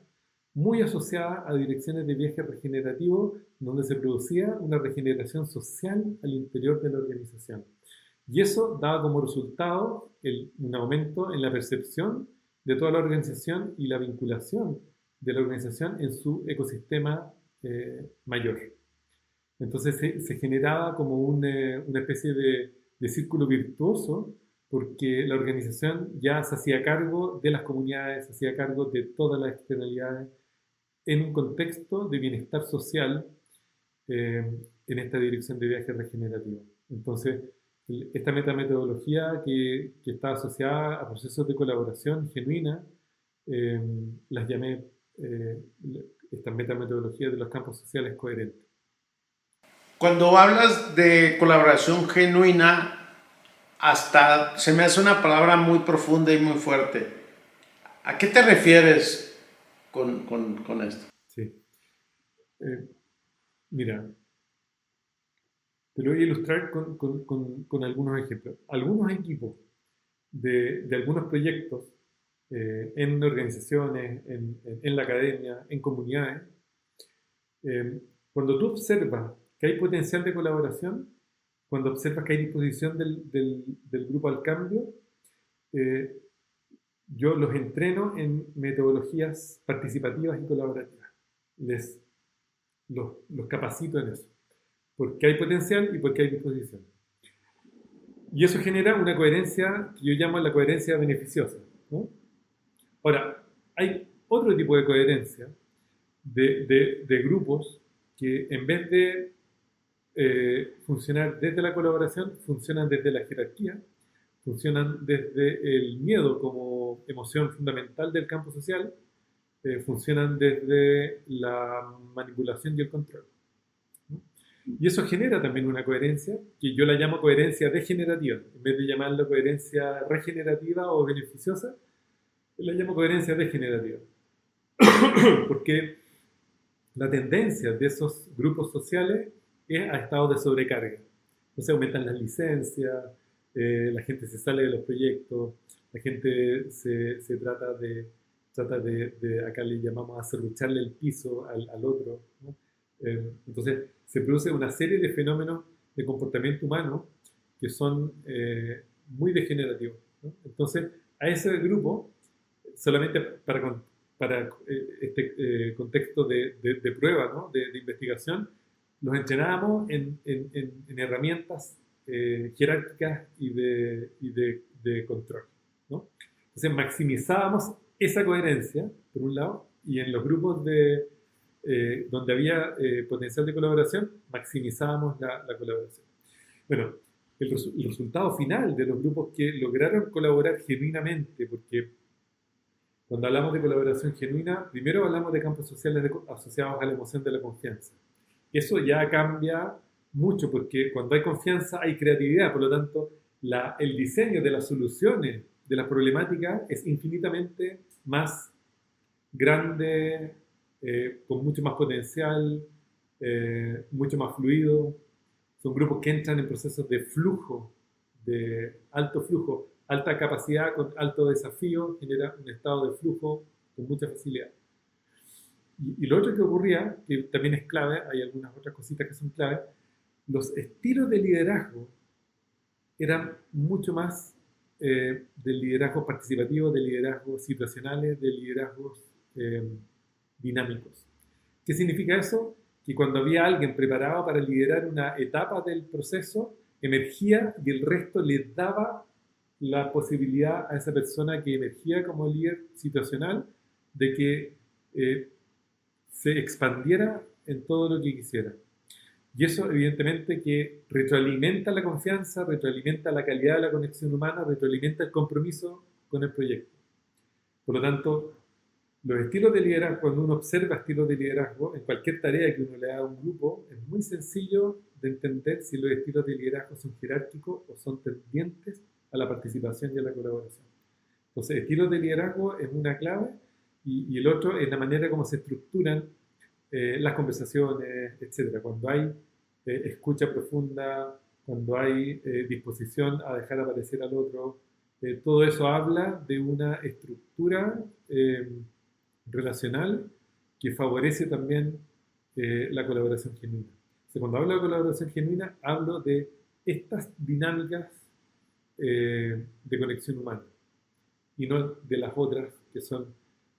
muy asociada a direcciones de viaje regenerativo, donde se producía una regeneración social al interior de la organización. Y eso daba como resultado un aumento en la percepción de toda la organización y la vinculación de la organización en su ecosistema eh, mayor. Entonces se, generaba como eh, una especie de, círculo virtuoso porque la organización ya se hacía cargo de las comunidades, se hacía cargo de todas las externalidades, en un contexto de bienestar social eh, en esta dirección de viaje regenerativo. Entonces, esta metametodología que, que está asociada a procesos de colaboración genuina, eh, las llamé eh, esta metametodología de los campos sociales coherentes. Cuando hablas de colaboración genuina, hasta se me hace una palabra muy profunda y muy fuerte. ¿A qué te refieres con, con, con esto. Sí. Eh, mira, te lo voy a ilustrar con, con, con algunos ejemplos. Algunos equipos de, de algunos proyectos eh, en organizaciones, en, en, la academia, en comunidades, eh, cuando tú observas que hay potencial de colaboración, cuando observas que hay disposición del, del, del grupo al cambio, yo los entreno en metodologías participativas y colaborativas. Les, los, los capacito en eso. Porque hay potencial y porque hay disposición. Y eso genera una coherencia que yo llamo la coherencia beneficiosa. Ahora, hay otro tipo de coherencia de, de, grupos que en vez de eh, funcionar desde la colaboración, funcionan desde la jerarquía, funcionan desde el miedo como emoción fundamental del campo social, eh, funcionan desde la manipulación y el control. Y eso genera también una coherencia, que yo la llamo coherencia degenerativa, en vez de llamarla coherencia regenerativa o beneficiosa, la llamo coherencia degenerativa. Porque la tendencia de esos grupos sociales es a estados de sobrecarga. se aumentan las licencias, eh, la gente se sale de los proyectos, la gente se, se trata de, trata de, de, acá le llamamos a cerrucharle el piso al, al otro. Eh, entonces se produce una serie de fenómenos de comportamiento humano que son eh, muy degenerativos. Entonces a ese grupo, solamente para, para este contexto de, de prueba, de, investigación, los entrenábamos en, en, en, herramientas eh, jerárquicas y de, y de, control. ¿no? Entonces maximizábamos esa coherencia, por un lado, y en los grupos de, eh, donde había eh, potencial de colaboración, maximizábamos la, la colaboración. Bueno, el, el, resultado final de los grupos que lograron colaborar genuinamente, porque cuando hablamos de colaboración genuina, primero hablamos de campos sociales asociados a la emoción de la confianza. Eso ya cambia mucho porque cuando hay confianza hay creatividad, por lo tanto la, el diseño de las soluciones de las problemáticas es infinitamente más grande, eh, con mucho más potencial, eh, mucho más fluido. Son grupos que entran en procesos de flujo, de alto flujo, alta capacidad con alto desafío, genera un estado de flujo con mucha facilidad. Y, lo otro que ocurría, que también es clave, hay algunas otras cositas que son clave, los estilos de liderazgo eran mucho más eh, del liderazgo participativo, de liderazgos situacionales, de liderazgos eh, dinámicos. ¿Qué significa eso? Que cuando había alguien preparado para liderar una etapa del proceso, emergía y el resto le daba la posibilidad a esa persona que emergía como líder situacional de que eh, se expandiera en todo lo que quisiera. Y eso evidentemente que retroalimenta la confianza, retroalimenta la calidad de la conexión humana, retroalimenta el compromiso con el proyecto. Por lo tanto, los estilos de liderazgo, cuando uno observa estilos de liderazgo en cualquier tarea que uno le haga a un grupo, es muy sencillo de entender si los estilos de liderazgo son jerárquicos o son tendientes a la participación y a la colaboración. Entonces, estilos de liderazgo es una clave y, el otro es la manera como se estructuran eh, las conversaciones, etc. Cuando hay eh, escucha profunda, cuando hay eh, disposición a dejar aparecer al otro, todo eso habla de una estructura relacional que favorece también la colaboración genuina. cuando hablo de colaboración genuina, hablo de estas dinámicas de conexión humana y no de las otras que son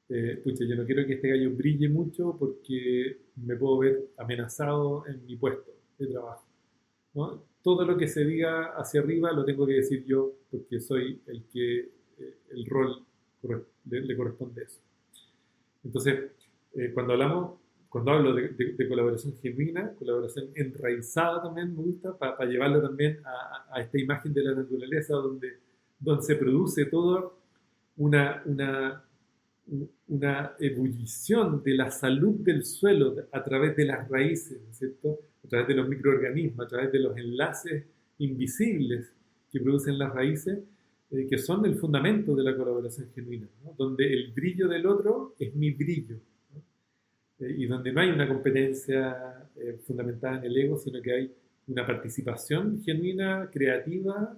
eh, pucha, yo no quiero que este gallo brille mucho porque me puedo ver amenazado en mi puesto de trabajo. ¿no? Todo lo que se diga hacia arriba lo tengo que decir yo porque soy el que eh, el rol le, corresponde eso. Entonces, eh, cuando hablamos, cuando hablo de, colaboración genuina, colaboración enraizada también me gusta, para llevarlo también a, a, esta imagen de la naturaleza donde, donde se produce toda una, una una ebullición de la salud del suelo a través de las raíces, ¿cierto? a través de los microorganismos, a través de los enlaces invisibles que producen las raíces, eh, que son el fundamento de la colaboración genuina, donde el brillo del otro es mi brillo, eh, y donde no hay una competencia eh, fundamentada en el ego, sino que hay una participación genuina, creativa,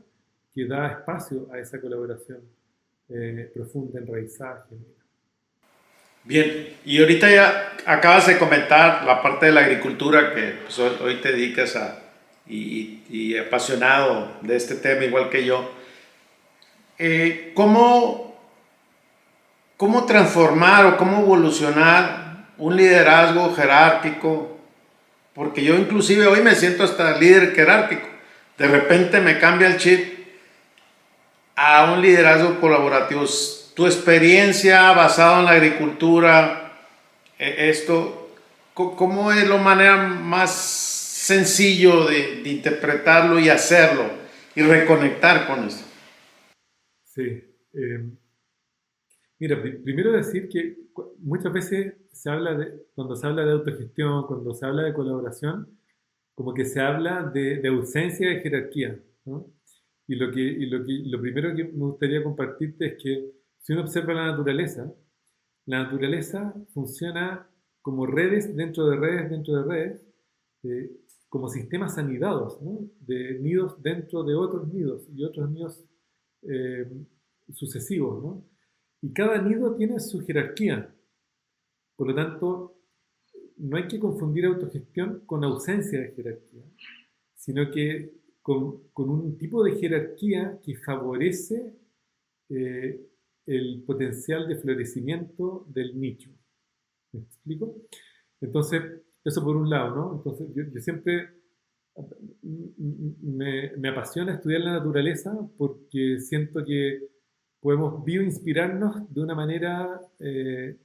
que da espacio a esa colaboración profunda, enraizada, genuina. Bien, y ahorita ya acabas de comentar la parte de la agricultura que pues, hoy te dedicas a y, apasionado de este tema igual que yo. Eh, ¿Cómo cómo transformar o cómo evolucionar un liderazgo jerárquico, porque yo inclusive hoy me siento hasta líder jerárquico. De repente me cambia el chip a un liderazgo colaborativo. Tu experiencia basada en la agricultura, e, esto, ¿cómo es la manera más sencillo de, interpretarlo y hacerlo y reconectar con eso? Sí. Em, mira, primero decir que muchas veces se habla de, cuando se habla de autogestión, cuando se habla de colaboración, como que se habla de, ausencia de jerarquía. Y, lo, que, y lo, que, lo primero que me gustaría compartirte es que si uno observa la naturaleza, la naturaleza funciona como redes dentro de redes dentro de redes, eh, como sistemas anidados, de nidos dentro de otros nidos y otros nidos eh, sucesivos. Y cada nido tiene su jerarquía. Por lo tanto, no hay que confundir autogestión con ausencia de jerarquía, sino que con, un tipo de jerarquía que favorece eh, el potencial de florecimiento del nicho. ¿Me explico? Entonces, eso por un lado, ¿no? Entonces, yo, siempre me, apasiona estudiar la naturaleza porque siento que podemos bioinspirarnos de una manera eh,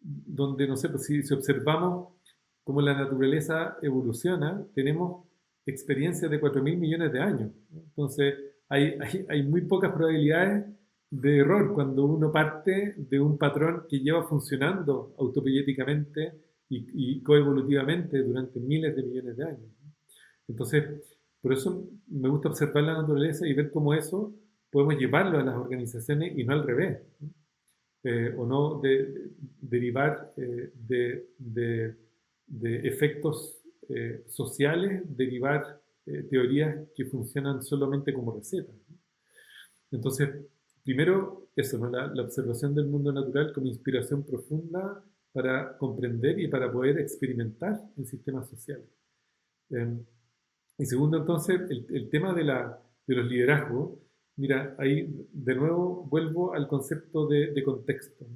donde, no sé, pues si, observamos cómo la naturaleza evoluciona, tenemos experiencias de 4.000 millones de años. Entonces, hay, muy pocas probabilidades de error cuando uno parte de un patrón que lleva funcionando autopoyéticamente y, y coevolutivamente durante miles de millones de años. Entonces, por eso me gusta observar la naturaleza y ver cómo eso podemos llevarlo a las organizaciones y no al revés. Eh, o no de, derivar eh, de, de, efectos eh, sociales, derivar teorías que funcionan solamente como recetas. Entonces, primero, eso, la, la, observación del mundo natural como inspiración profunda para comprender y para poder experimentar en sistemas sociales. Em, y segundo, entonces, el, el tema de, la, de los liderazgos Mira, ahí de nuevo vuelvo al concepto de, contexto,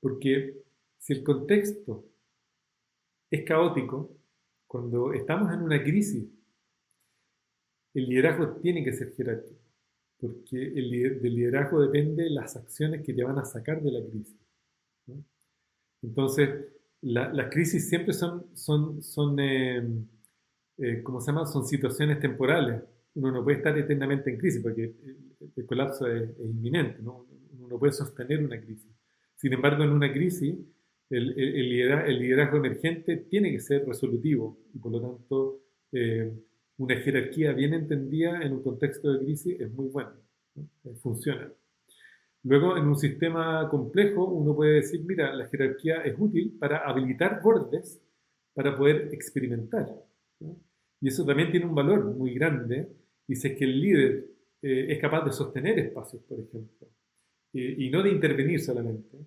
porque si el contexto es caótico, cuando estamos en una crisis, el liderazgo tiene que ser jerárquico, porque el, del liderazgo depende las acciones que te van a sacar de la crisis. Entonces, las crisis siempre son, son, son eh, eh, ¿cómo se llama? Son situaciones temporales uno no puede estar eternamente en crisis porque el, colapso es, inminente, ¿no? uno no puede sostener una crisis. Sin embargo, en una crisis, el, el, liderazgo, emergente tiene que ser resolutivo y por lo tanto eh, una jerarquía bien entendida en un contexto de crisis es muy buena, eh, funciona. Luego, en un sistema complejo, uno puede decir, mira, la jerarquía es útil para habilitar bordes para poder experimentar. Y eso también tiene un valor muy grande y si es que el líder eh, es capaz de sostener espacios, por ejemplo, y no de intervenir solamente.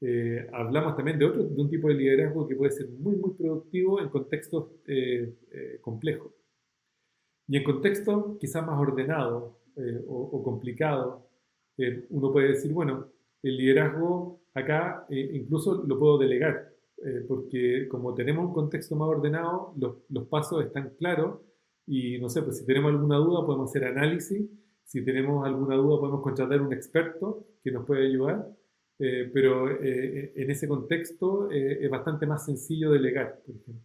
Eh, hablamos también de otro, de un tipo de liderazgo que puede ser muy, muy productivo en contextos eh, complejos. Y en contextos quizás más ordenados o, o complicados, uno puede decir, bueno, el liderazgo acá incluso lo puedo delegar, porque como tenemos un contexto más ordenado, los, los pasos están claros y no sé, pues si tenemos alguna duda podemos hacer análisis, si tenemos alguna duda podemos contratar un experto que nos puede ayudar, eh, pero eh, en ese contexto eh, es bastante más sencillo delegar, por ejemplo.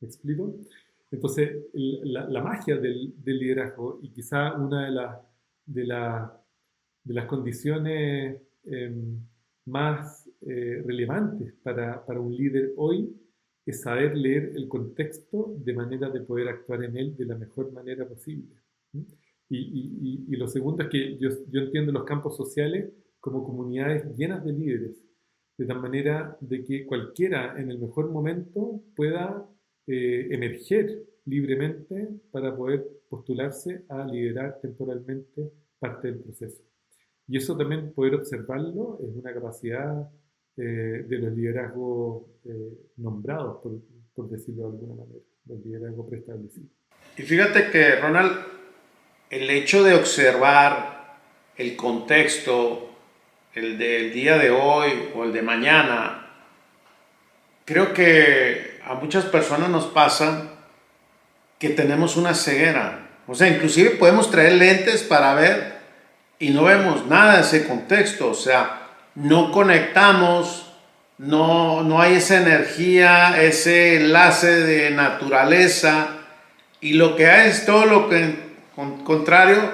¿Me explico? Entonces, la, la magia del, del, liderazgo y quizá una de, las de, la, de las condiciones em, más relevantes para, para un líder hoy es saber leer el contexto de manera de poder actuar en él de la mejor manera posible. Y, lo segundo es que yo, yo, entiendo los campos sociales como comunidades llenas de líderes, de tal manera de que cualquiera en el mejor momento pueda eh, emerger libremente para poder postularse a liderar temporalmente parte del proceso. Y eso también poder observarlo es una capacidad eh, de los liderazgos eh, nombrados, por, por, decirlo de alguna manera, los liderazgos preestablecidos. Y fíjate que, Ronald, el hecho de observar el contexto, el del día de hoy o el de mañana, creo que a muchas personas nos pasa que tenemos una ceguera. O sea, inclusive podemos traer lentes para ver y no vemos nada de ese contexto. O sea, no conectamos, no, no hay esa energía, ese enlace de naturaleza. Y lo que hay es todo lo que, contrario,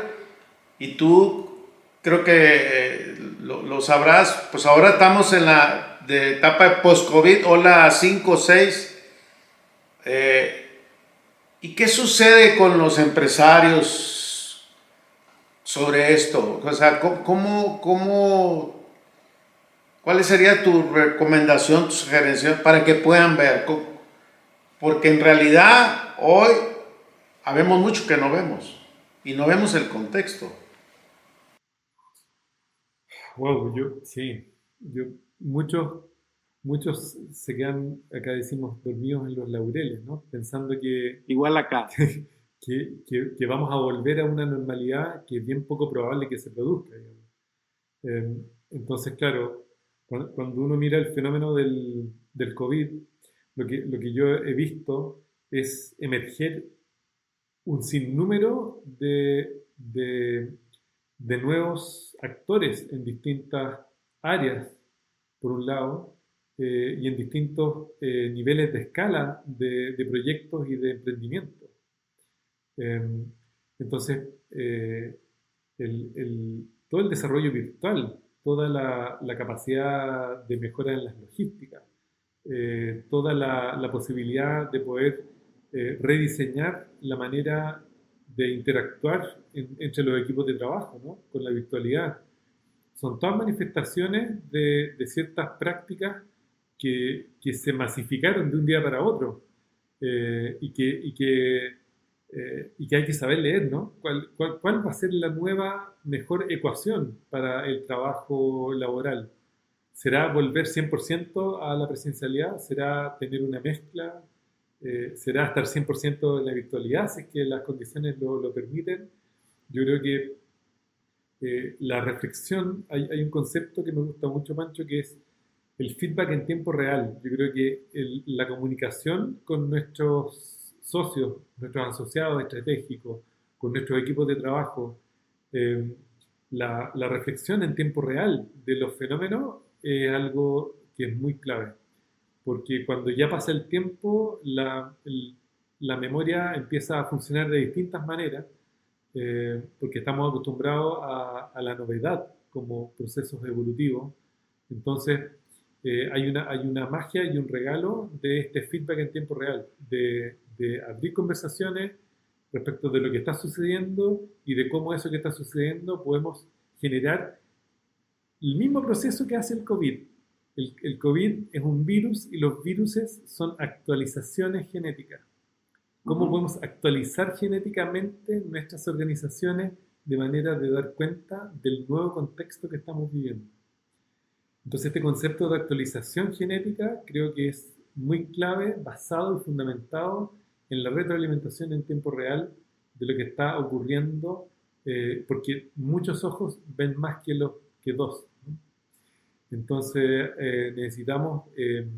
y tú creo que eh, lo, sabrás, pues ahora estamos en la de etapa post-COVID, hola 5 o 6. ¿Y qué sucede con los empresarios sobre esto? O sea, ¿cómo, cómo, cuál sería tu recomendación, tu sugerencia para que puedan ver? Porque en realidad hoy habemos mucho que no vemos y no vemos el contexto. Wow, yo sí, yo muchos muchos se quedan, acá decimos, dormidos en los laureles, ¿no? Pensando que... Igual acá. Que, que, vamos a volver a una normalidad que es bien poco probable que se produzca. Em, entonces, claro, cuando, uno mira el fenómeno del, del COVID, lo que, lo que yo he visto es emerger un sinnúmero de, de, de nuevos actores en distintas áreas, por un lado, eh, y en distintos eh, niveles de escala de, proyectos y de emprendimiento. Em, entonces, eh, todo el desarrollo virtual, toda la, capacidad de mejora en las logísticas, toda la, posibilidad de poder rediseñar la manera de interactuar entre los equipos de trabajo con la virtualidad. Son todas manifestaciones de, de ciertas prácticas que, que, se masificaron de un día para otro eh, y, que, y, que, eh, y, que, hay que saber leer, ¿no? ¿Cuál, cuál, cuál va a ser la nueva mejor ecuación para el trabajo laboral? ¿Será volver 100% a la presencialidad? ¿Será tener una mezcla? Eh, ¿Será estar 100% en la virtualidad si es que las condiciones lo, lo permiten? Yo creo que la reflexión, hay, hay, un concepto que me gusta mucho, Pancho, que es el feedback en tiempo real. Yo creo que la comunicación con nuestros socios, nuestros asociados estratégicos, con nuestros equipos de trabajo, eh, la, reflexión en tiempo real de los fenómenos es algo que es muy clave. Porque cuando ya pasa el tiempo, la, memoria empieza a funcionar de distintas maneras, eh, porque estamos acostumbrados a, a la novedad como procesos evolutivos. Entonces, eh, hay, una, hay una magia y un regalo de este feedback en tiempo real, de, de, abrir conversaciones respecto de lo que está sucediendo y de cómo eso que está sucediendo podemos generar el mismo proceso que hace el COVID. El, el COVID es un virus y los virus son actualizaciones genéticas. ¿Cómo podemos actualizar genéticamente nuestras organizaciones de manera de dar cuenta del nuevo contexto que estamos viviendo? Entonces este concepto de actualización genética creo que es muy clave, basado y fundamentado en la retroalimentación en tiempo real de lo que está ocurriendo, eh, porque muchos ojos ven más que, dos. Entonces eh, necesitamos eh,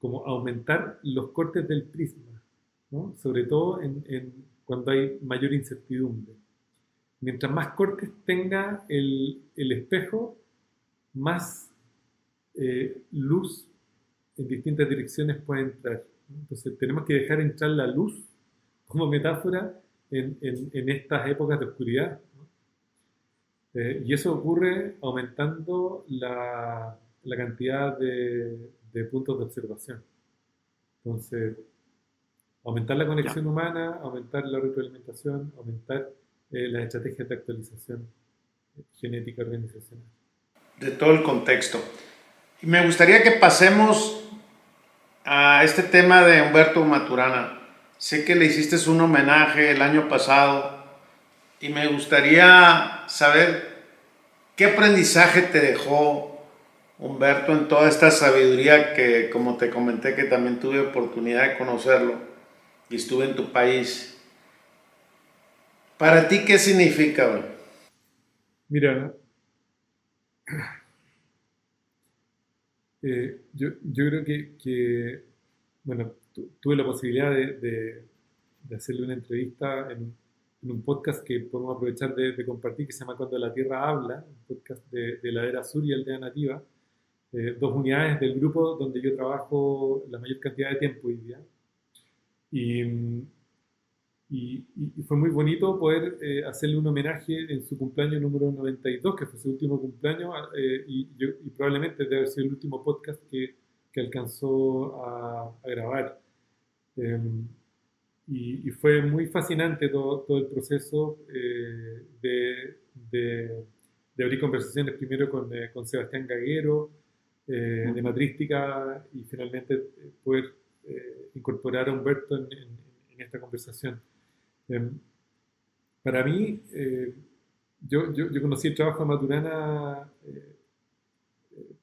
como aumentar los cortes del prisma, sobre todo en, cuando hay mayor incertidumbre. Mientras más cortes tenga el, espejo, más luz en distintas direcciones puede entrar. Entonces tenemos que dejar entrar la luz como metáfora en, estas épocas de oscuridad. Eh, y eso ocurre aumentando la, cantidad de, puntos de observación. Entonces, aumentar la conexión humana, aumentar la retroalimentación, aumentar eh, las estrategias de actualización genética organizacional. De todo el contexto. Y me gustaría que pasemos a este tema de Humberto Maturana. Sé que le hiciste un homenaje el año pasado y me gustaría saber qué aprendizaje te dejó Humberto en toda esta sabiduría que, como te comenté, que también tuve oportunidad de conocerlo y estuve en tu país. ¿Para ti qué significa? Mira, Eh, yo, yo, creo que, que bueno, tuve la posibilidad de, de, hacerle una entrevista en, en, un podcast que podemos aprovechar de, compartir, que se llama Cuando la Tierra Habla, un podcast de, la era sur y aldea nativa, eh, dos unidades del grupo donde yo trabajo la mayor cantidad de tiempo hoy día. Y, y, fue muy bonito poder eh, hacerle un homenaje en su cumpleaños número 92, que fue su último cumpleaños, eh, y, y, probablemente debe ser el último podcast que, que alcanzó a, grabar. Em, y, fue muy fascinante todo, todo el proceso eh, de, de, de, abrir conversaciones primero con, con Sebastián Gaguero, de Matrística, y finalmente poder incorporar a Humberto en, en esta conversación. Em, para mí, eh, yo, yo, yo, conocí el trabajo de Maturana eh, eh,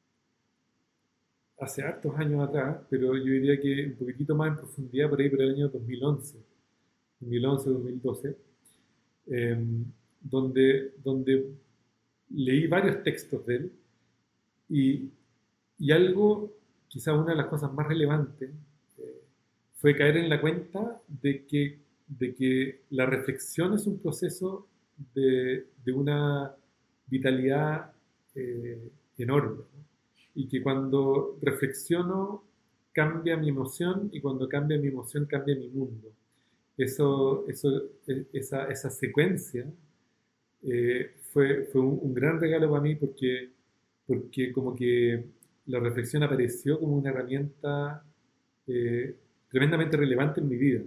hace hartos años atrás, pero yo diría que un poquitito más en profundidad por ahí por el año 2011, 2011, 2012, donde, donde leí varios textos de él y, y algo, quizás una de las cosas más relevantes, fue caer en la cuenta de que de que la reflexión es un proceso de, de una vitalidad eh, enorme. Y que cuando reflexiono cambia mi emoción y cuando cambia mi emoción cambia mi mundo. Eso, eso, e, esa, esa secuencia eh, fue, fue un, gran regalo para mí porque, porque como que la reflexión apareció como una herramienta eh, tremendamente relevante en mi vida.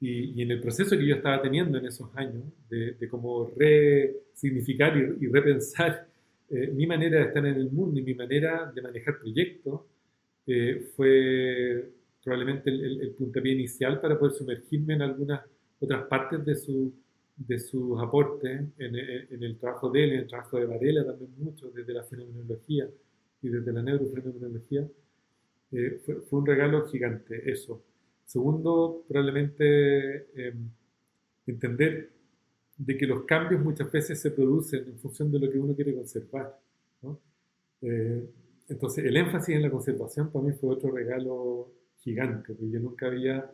Y, en el proceso que yo estaba teniendo en esos años, de, de cómo resignificar y, y repensar eh, mi manera de estar en el mundo y mi manera de manejar proyectos, eh, fue probablemente el, el, puntapié inicial para poder sumergirme en algunas otras partes de, su, de sus aportes en, en, el trabajo de él, en el trabajo de Varela también mucho, desde la fenomenología y desde la neurofenomenología. Eh, fue, fue un regalo gigante, eso. Segundo, probablemente em, entender de que los cambios muchas veces se producen en función de lo que uno quiere conservar. Eh, entonces, el énfasis en la conservación para mí fue otro regalo gigante, porque yo nunca había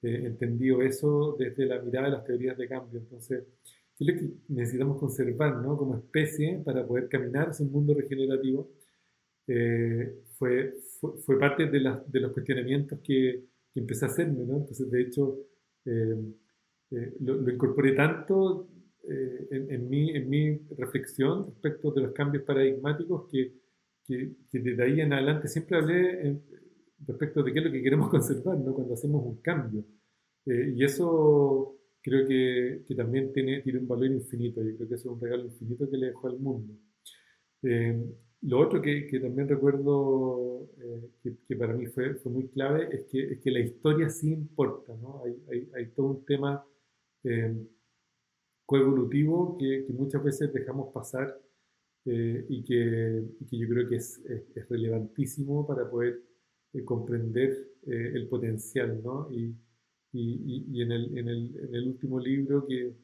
eh, entendido eso desde la mirada de las teorías de cambio. Entonces, ¿qué es lo que necesitamos conservar ¿no? como especie para poder caminar hacia un mundo regenerativo? Eh, fue, fue, fue, parte de, la, de los cuestionamientos que, que empecé a hacerme, ¿no? Entonces, de hecho, eh, eh, lo, incorporé tanto eh, en, en, mi, en mi reflexión respecto de los cambios paradigmáticos que, desde ahí en adelante siempre hablé respecto de qué es lo que queremos conservar, ¿no? Cuando hacemos un cambio. y eso creo que, también tiene, tiene un valor infinito. Yo creo que es un regalo infinito que le dejó al mundo. Lo otro que, que también recuerdo eh, que, que, para mí fue, fue, muy clave es que, es que la historia sí importa, ¿no? Hay, hay, hay todo un tema eh, coevolutivo que, muchas veces dejamos pasar eh, y, que, que, yo creo que es, es, relevantísimo para poder eh, comprender el potencial, ¿no? Y, y, y en, el, en, el, en el último libro que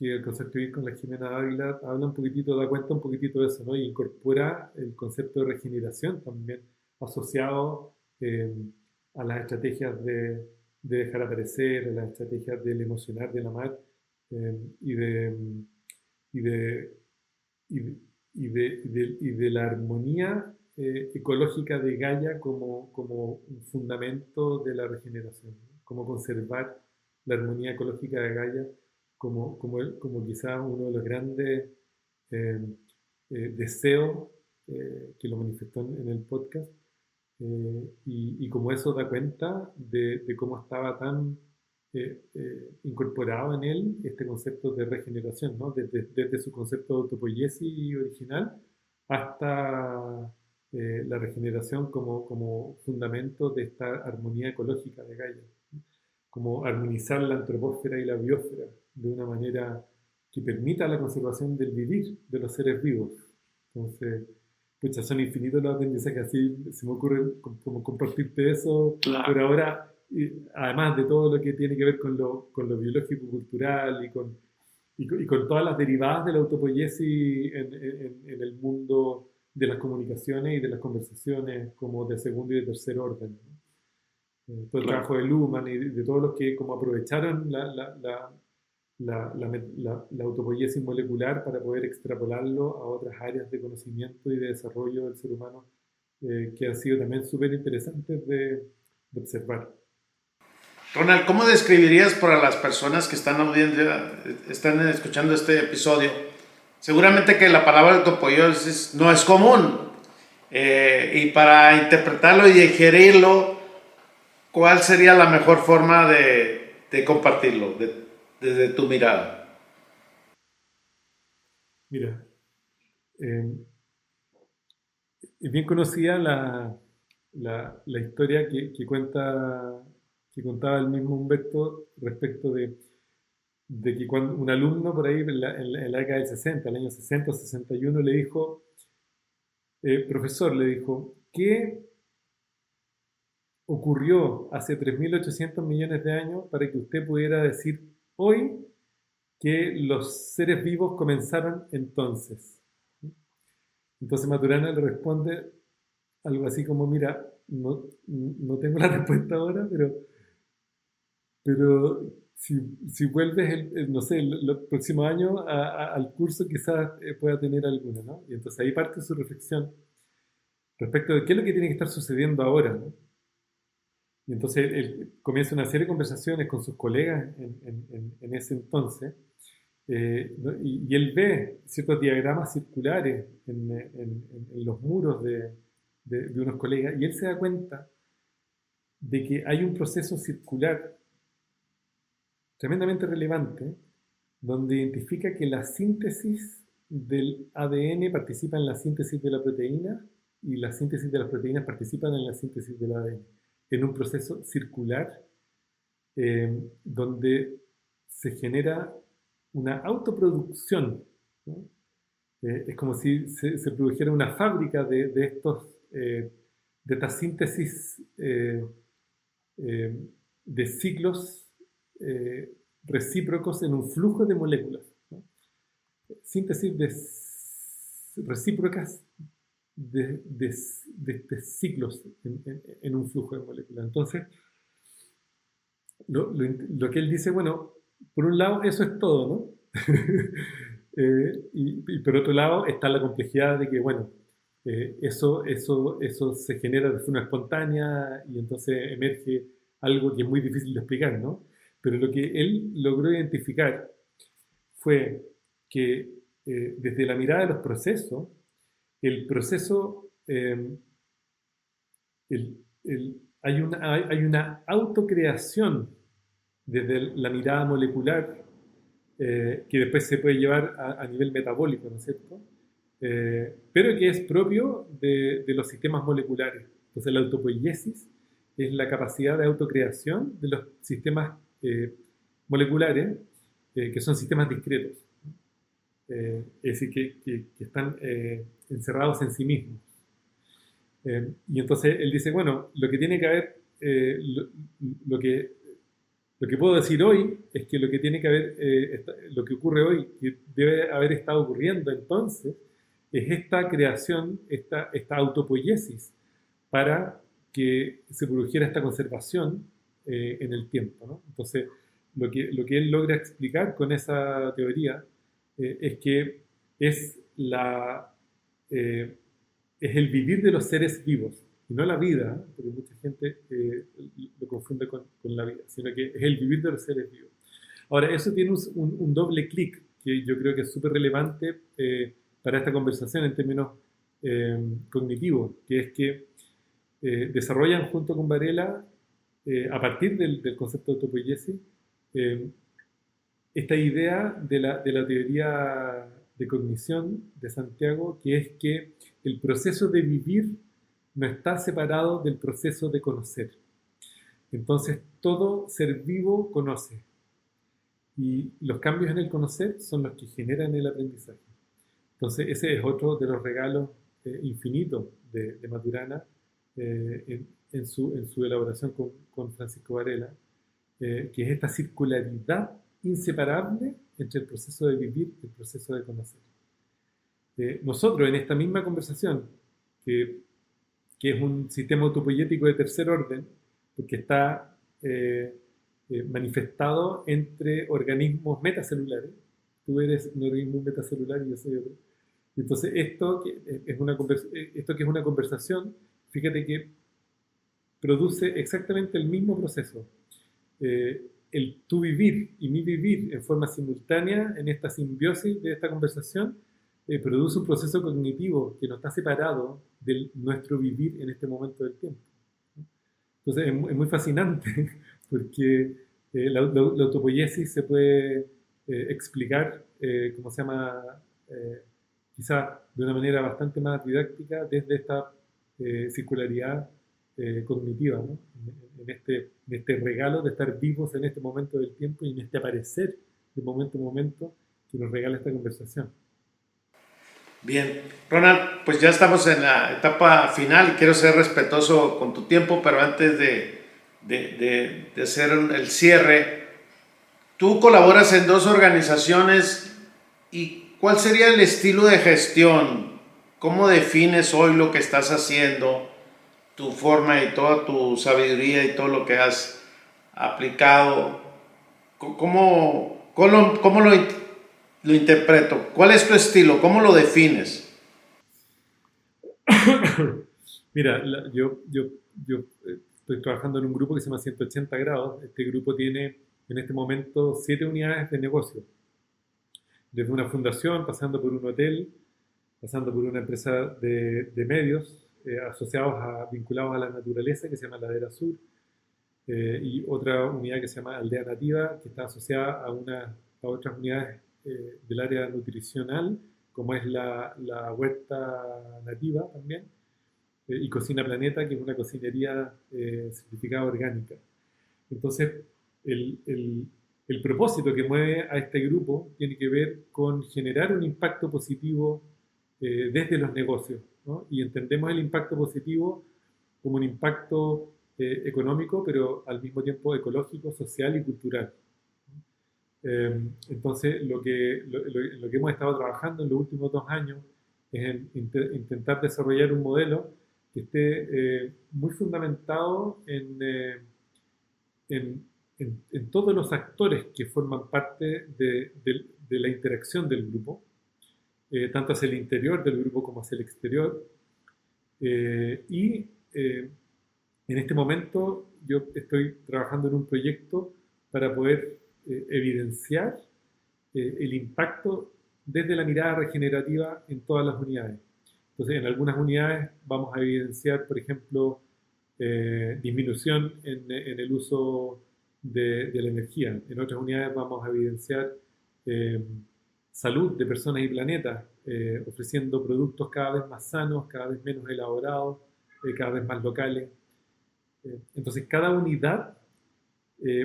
que el concepto de con la Jimena Ávila habla un poquitito, da cuenta un poquitito de eso. Y incorpora el concepto de regeneración también asociado eh, a las estrategias de, de, dejar aparecer, a las estrategias del emocionar, del amar eh, y, de, y, de, y, de, y, de, y, de, la armonía eh, ecológica de Gaia como, como un fundamento de la regeneración, ¿no? como conservar la armonía ecológica de Gaia como, como, como quizá uno de los grandes eh, eh, deseos eh, que lo manifestó en, el podcast. Y, y, como eso da cuenta de, de cómo estaba tan incorporado en él este concepto de regeneración, ¿no? desde, desde su concepto de autopoiesis original hasta la regeneración como, como fundamento de esta armonía ecológica de Gaia, como armonizar la antropósfera y la biosfera, de una manera que permita la conservación del vivir de los seres vivos. Entonces, pucha, son infinitos los aprendizajes, así se me ocurre como compartirte eso, pero ahora, además de todo lo que tiene que ver con lo, con lo biológico, cultural y con, y, con todas las derivadas de la autopoiesis en, en, el mundo de las comunicaciones y de las conversaciones como de segundo y de tercer orden. Eh, todo el trabajo de Luhmann y de, todos los que como aprovecharon la, la, la, la, la autopoiesis molecular para poder extrapolarlo a otras áreas de conocimiento y de desarrollo del ser humano eh, que han sido también súper interesantes de, de observar. Ronald, ¿cómo describirías para las personas que están, audiencia, están escuchando este episodio? Seguramente que la palabra autopoiesis no es común. Eh, y para interpretarlo y digerirlo, ¿cuál sería la mejor forma de, de compartirlo desde tu mirada? Mira, eh, es bien conocida la, la, la historia que, que cuenta que contaba el mismo Humberto respecto de, de que cuando un alumno por ahí en la, en la, década del 60, el año 60 o 61, le dijo, eh, profesor, le dijo, ¿qué ocurrió hace 3.800 millones de años para que usted pudiera decir hoy que los seres vivos comenzaron entonces? Entonces Maturana le responde algo así como, mira, no, no tengo la respuesta ahora, pero pero si, si vuelves, el, no sé, el, próximo año al curso quizás eh, pueda tener alguna, ¿no? Y entonces ahí parte su reflexión respecto de qué es lo que tiene que estar sucediendo ahora, ¿no? Y entonces él, comienza una serie de conversaciones con sus colegas en, ese entonces, eh, y, él ve ciertos diagramas circulares en, los muros de unos colegas, y él se da cuenta de que hay un proceso circular tremendamente relevante, donde identifica que la síntesis del ADN participa en la síntesis de la proteína y la síntesis de las proteínas participan en la síntesis del ADN, en un proceso circular eh, donde se genera una autoproducción. Eh, es como si se, produjera una fábrica de, estos, eh, de esta síntesis de ciclos recíprocos en un flujo de moléculas. Síntesis de recíprocas de, de, ciclos en, un flujo de moléculas. Entonces, lo, que él dice, bueno, por un lado eso es todo, ¿no? Eh, y, por otro lado está la complejidad de que, bueno, eh, eso, eso, eso se genera de forma espontánea y entonces emerge algo que es muy difícil de explicar, ¿no? Pero lo que él logró identificar fue que eh, desde la mirada de los procesos, el proceso, em, hay, una, hay, una, autocreación desde la mirada molecular eh, que después se puede llevar a, nivel metabólico, ¿no es cierto? Eh, pero que es propio de, de, los sistemas moleculares. Entonces la autopoiesis es la capacidad de autocreación de los sistemas eh, moleculares que son sistemas discretos, eh, es decir, que, están encerrados en sí mismos. y entonces él dice, bueno, lo que tiene que haber, lo, que, lo que puedo decir hoy es que lo que tiene que haber, lo que ocurre hoy, que debe haber estado ocurriendo entonces, es esta creación, esta, esta autopoiesis para que se produjera esta conservación eh, en el tiempo. ¿no? Entonces, lo que, lo que él logra explicar con esa teoría eh, es que es, la, eh, es el vivir de los seres vivos, y no la vida, porque mucha gente lo confunde con, con, la vida, sino que es el vivir de los seres vivos. Ahora, eso tiene un, un, doble clic que yo creo que es súper relevante para esta conversación en términos cognitivos, que es que desarrollan junto con Varela eh, a partir del, concepto de autopoiesis, eh, esta idea de la, de la teoría de cognición de Santiago, que es que el proceso de vivir no está separado del proceso de conocer. Entonces, todo ser vivo conoce. Y los cambios en el conocer son los que generan el aprendizaje. Entonces, ese es otro de los regalos eh, infinitos de, de Maturana en, en su, en su elaboración con, con Francisco Varela, eh, que es esta circularidad inseparable entre el proceso de vivir y el proceso de conocer. Eh, nosotros en esta misma conversación, que, que, es un sistema autopoyético de tercer orden, porque está eh, eh, manifestado entre organismos metacelulares, tú eres un organismo metacelular y yo soy otro. Entonces, esto que es una, esto que es una conversación, fíjate que produce exactamente el mismo proceso. Eh, el tu vivir y mi vivir en forma simultánea en esta simbiosis de esta conversación eh, produce un proceso cognitivo que no está separado de nuestro vivir en este momento del tiempo. Entonces es, muy fascinante porque eh, la, autopoiesis se puede explicar, ¿cómo se llama? quizá de una manera bastante más didáctica desde esta circularidad eh, cognitiva, ¿no? en, este, en este regalo de estar vivos en este momento del tiempo y en este aparecer de momento a momento que nos regala esta conversación. Bien, Ronald, pues ya estamos en la etapa final quiero ser respetuoso con tu tiempo, pero antes de, de, de, hacer el cierre, tú colaboras en dos organizaciones y ¿cuál sería el estilo de gestión? ¿Cómo defines hoy lo que estás haciendo? Tu forma y toda tu sabiduría y todo lo que has aplicado, ¿cómo, cómo, lo, lo, interpreto? ¿Cuál es tu estilo? ¿Cómo lo defines? Mira, yo, yo, yo eh, estoy trabajando en un grupo que se llama 180 grados. Este grupo tiene en este momento siete unidades de negocio. Desde una fundación, pasando por un hotel, pasando por una empresa de, de medios, eh, asociados a, vinculados a la naturaleza que se llama Ladera Sur eh, y otra unidad que se llama Aldea Nativa que está asociada a, una, a otras unidades eh, del área nutricional como es la, la huerta nativa también y Cocina Planeta que es una cocinería certificada orgánica. Entonces el, el, el propósito que mueve a este grupo tiene que ver con generar un impacto positivo desde los negocios y entendemos el impacto positivo como un impacto eh, económico, pero al mismo tiempo ecológico, social y cultural. Em, entonces, lo que, lo, que hemos estado trabajando en los últimos dos años es en intentar desarrollar un modelo que esté eh, muy fundamentado en, eh, en, en, todos los actores que forman parte de, de la interacción del grupo, eh, tanto hacia el interior del grupo como hacia el exterior. Eh, y eh, en este momento yo estoy trabajando en un proyecto para poder evidenciar el impacto desde la mirada regenerativa en todas las unidades. Entonces, en algunas unidades vamos a evidenciar, por ejemplo, disminución en, el uso de, la energía. En otras unidades vamos a evidenciar salud de personas y planetas, eh, ofreciendo productos cada vez más sanos, cada vez menos elaborados, eh, cada vez más locales. Eh, entonces, cada unidad,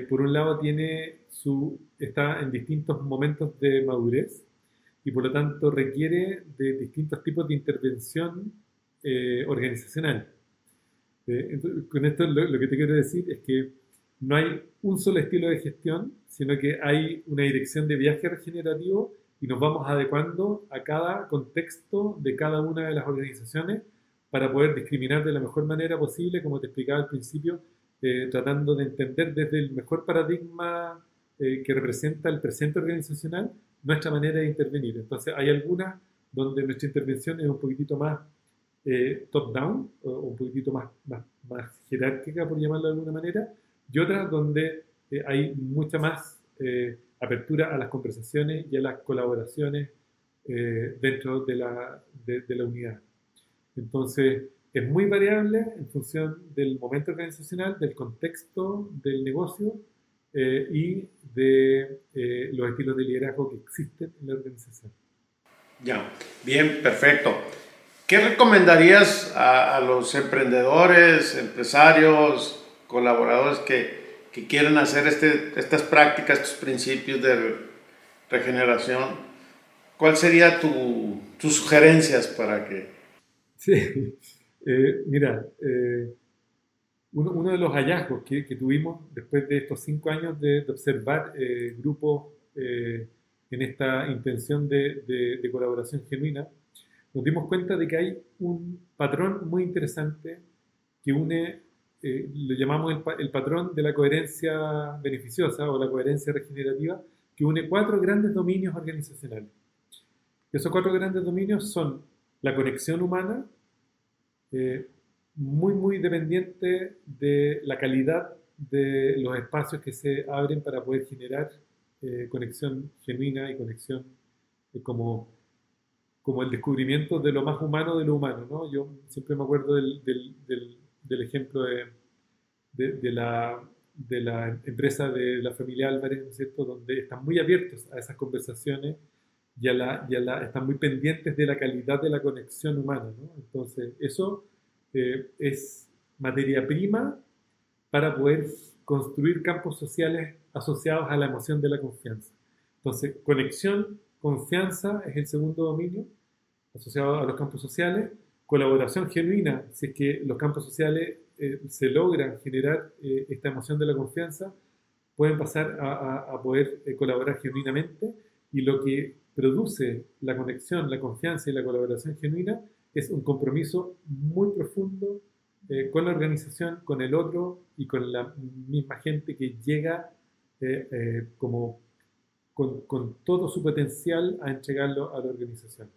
por un lado, tiene su, está en distintos momentos de madurez y por lo tanto requiere de distintos tipos de intervención organizacional. con esto lo que te quiero decir es que no hay un solo estilo de gestión, sino que hay una dirección de viaje regenerativo y nos vamos adecuando a cada contexto de cada una de las organizaciones para poder discriminar de la mejor manera posible, como te explicaba al principio, eh, tratando de entender desde el mejor paradigma eh, que representa el presente organizacional nuestra manera de intervenir. Entonces hay algunas donde nuestra intervención es un poquitito más eh, top-down, o un poquitito más, más, más, jerárquica, por llamarlo de alguna manera, y otras donde hay mucha más apertura a las conversaciones y a las colaboraciones eh, dentro de la, de, la unidad. Entonces, es muy variable en función del momento organizacional, del contexto del negocio eh, y de eh, los estilos de liderazgo que existen en la organización. Ya, bien, perfecto. ¿Qué recomendarías a, a los emprendedores, empresarios, colaboradores que, que quieren hacer este, estas prácticas, estos principios de regeneración, ¿cuál sería tu, tus sugerencias para que... Sí, eh, mira, eh, uno, de los hallazgos que, tuvimos después de estos cinco años de, observar eh, grupos eh, en esta intención de, colaboración genuina, nos dimos cuenta de que hay un patrón muy interesante que une, eh, lo llamamos el, el, patrón de la coherencia beneficiosa o la coherencia regenerativa, que une cuatro grandes dominios organizacionales. Esos cuatro grandes dominios son la conexión humana, eh, muy, muy dependiente de la calidad de los espacios que se abren para poder generar eh, conexión genuina y conexión eh, como, como el descubrimiento de lo más humano de lo humano. ¿no? Yo siempre me acuerdo del, del, del, ejemplo de, de, la, de la empresa de la familia Álvarez, ¿no es cierto?, donde están muy abiertos a esas conversaciones y, a la, y la, están muy pendientes de la calidad de la conexión humana. ¿no? Entonces, eso eh, es materia prima para poder construir campos sociales asociados a la emoción de la confianza. Entonces, conexión, confianza es el segundo dominio asociado a los campos sociales. Colaboración genuina, si es que los campos sociales eh, se logran generar eh, esta emoción de la confianza, pueden pasar a, poder colaborar genuinamente y lo que produce la conexión, la confianza y la colaboración genuina es un compromiso muy profundo eh, con la organización, con el otro y con la misma gente que llega eh, eh, como con, con, todo su potencial a entregarlo a la organización.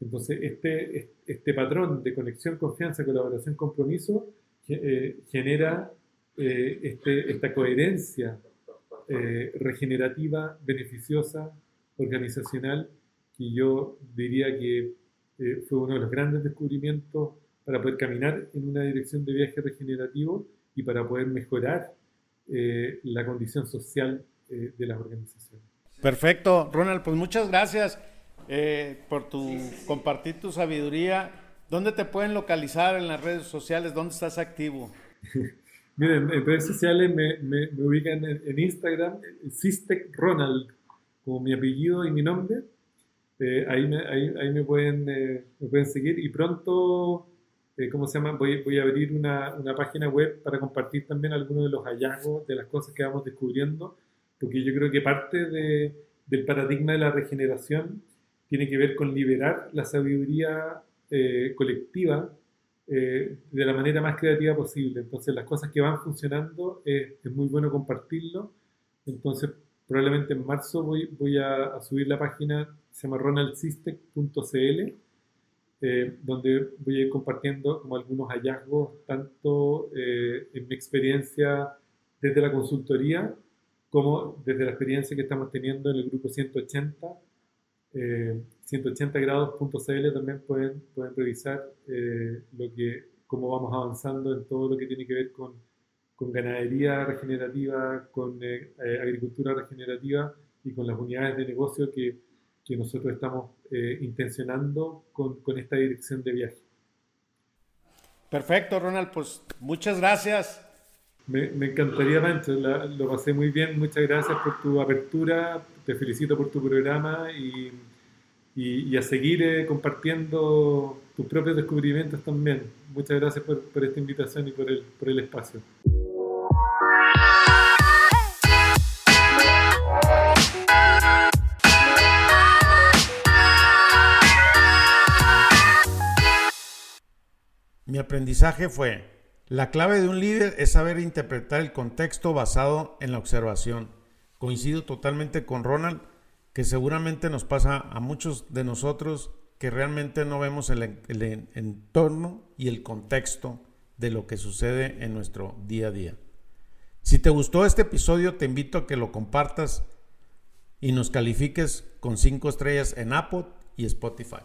Entonces, este, este patrón de conexión, confianza, colaboración, compromiso genera este, esta coherencia regenerativa, beneficiosa, organizacional, que yo diría que eh, fue uno de los grandes descubrimientos para poder caminar en una dirección de viaje regenerativo y para poder mejorar eh, la condición social eh, de las organizaciones. Perfecto, Ronald, pues muchas gracias por compartir tu sabiduría. ¿Dónde te pueden localizar en las redes sociales? ¿Dónde estás activo? Miren, en redes sociales me, ubican en, Instagram, Sistec Ronald, como mi apellido y mi nombre. Eh, ahí, me, ahí, ahí me, pueden, eh, pueden seguir y pronto, eh, ¿cómo se llama? Voy, voy a abrir una, una, página web para compartir también algunos de los hallazgos, de las cosas que vamos descubriendo, porque yo creo que parte de, del paradigma de la regeneración tiene que ver con liberar la sabiduría colectiva de la manera más creativa posible. Entonces las cosas que van funcionando es muy bueno compartirlo. Entonces probablemente en marzo voy, voy a, subir la página, se llama eh, donde voy a ir compartiendo como algunos hallazgos, tanto eh, en mi experiencia desde la consultoría, como desde la experiencia que estamos teniendo en el grupo 180. 180grados.cl eh, también pueden, pueden revisar lo que, cómo vamos avanzando en todo lo que tiene que ver con con ganadería regenerativa, con eh, eh, agricultura regenerativa y con las unidades de negocio que, que nosotros estamos eh, intencionando con, con, esta dirección de viaje. Perfecto, Ronald, pues muchas gracias. Me, me encantaría, Mancho, lo pasé muy bien, muchas gracias por tu apertura, te felicito por tu programa y, y, a seguir compartiendo tus propios descubrimientos también. Muchas gracias por, por esta invitación y por el, por el espacio. Mi aprendizaje fue, la clave de un líder es saber interpretar el contexto basado en la observación. Coincido totalmente con Ronald, que seguramente nos pasa a muchos de nosotros que realmente no vemos el, entorno y el contexto de lo que sucede en nuestro día a día. Si te gustó este episodio, te invito a que lo compartas y nos califiques con 5 estrellas en Apple y Spotify.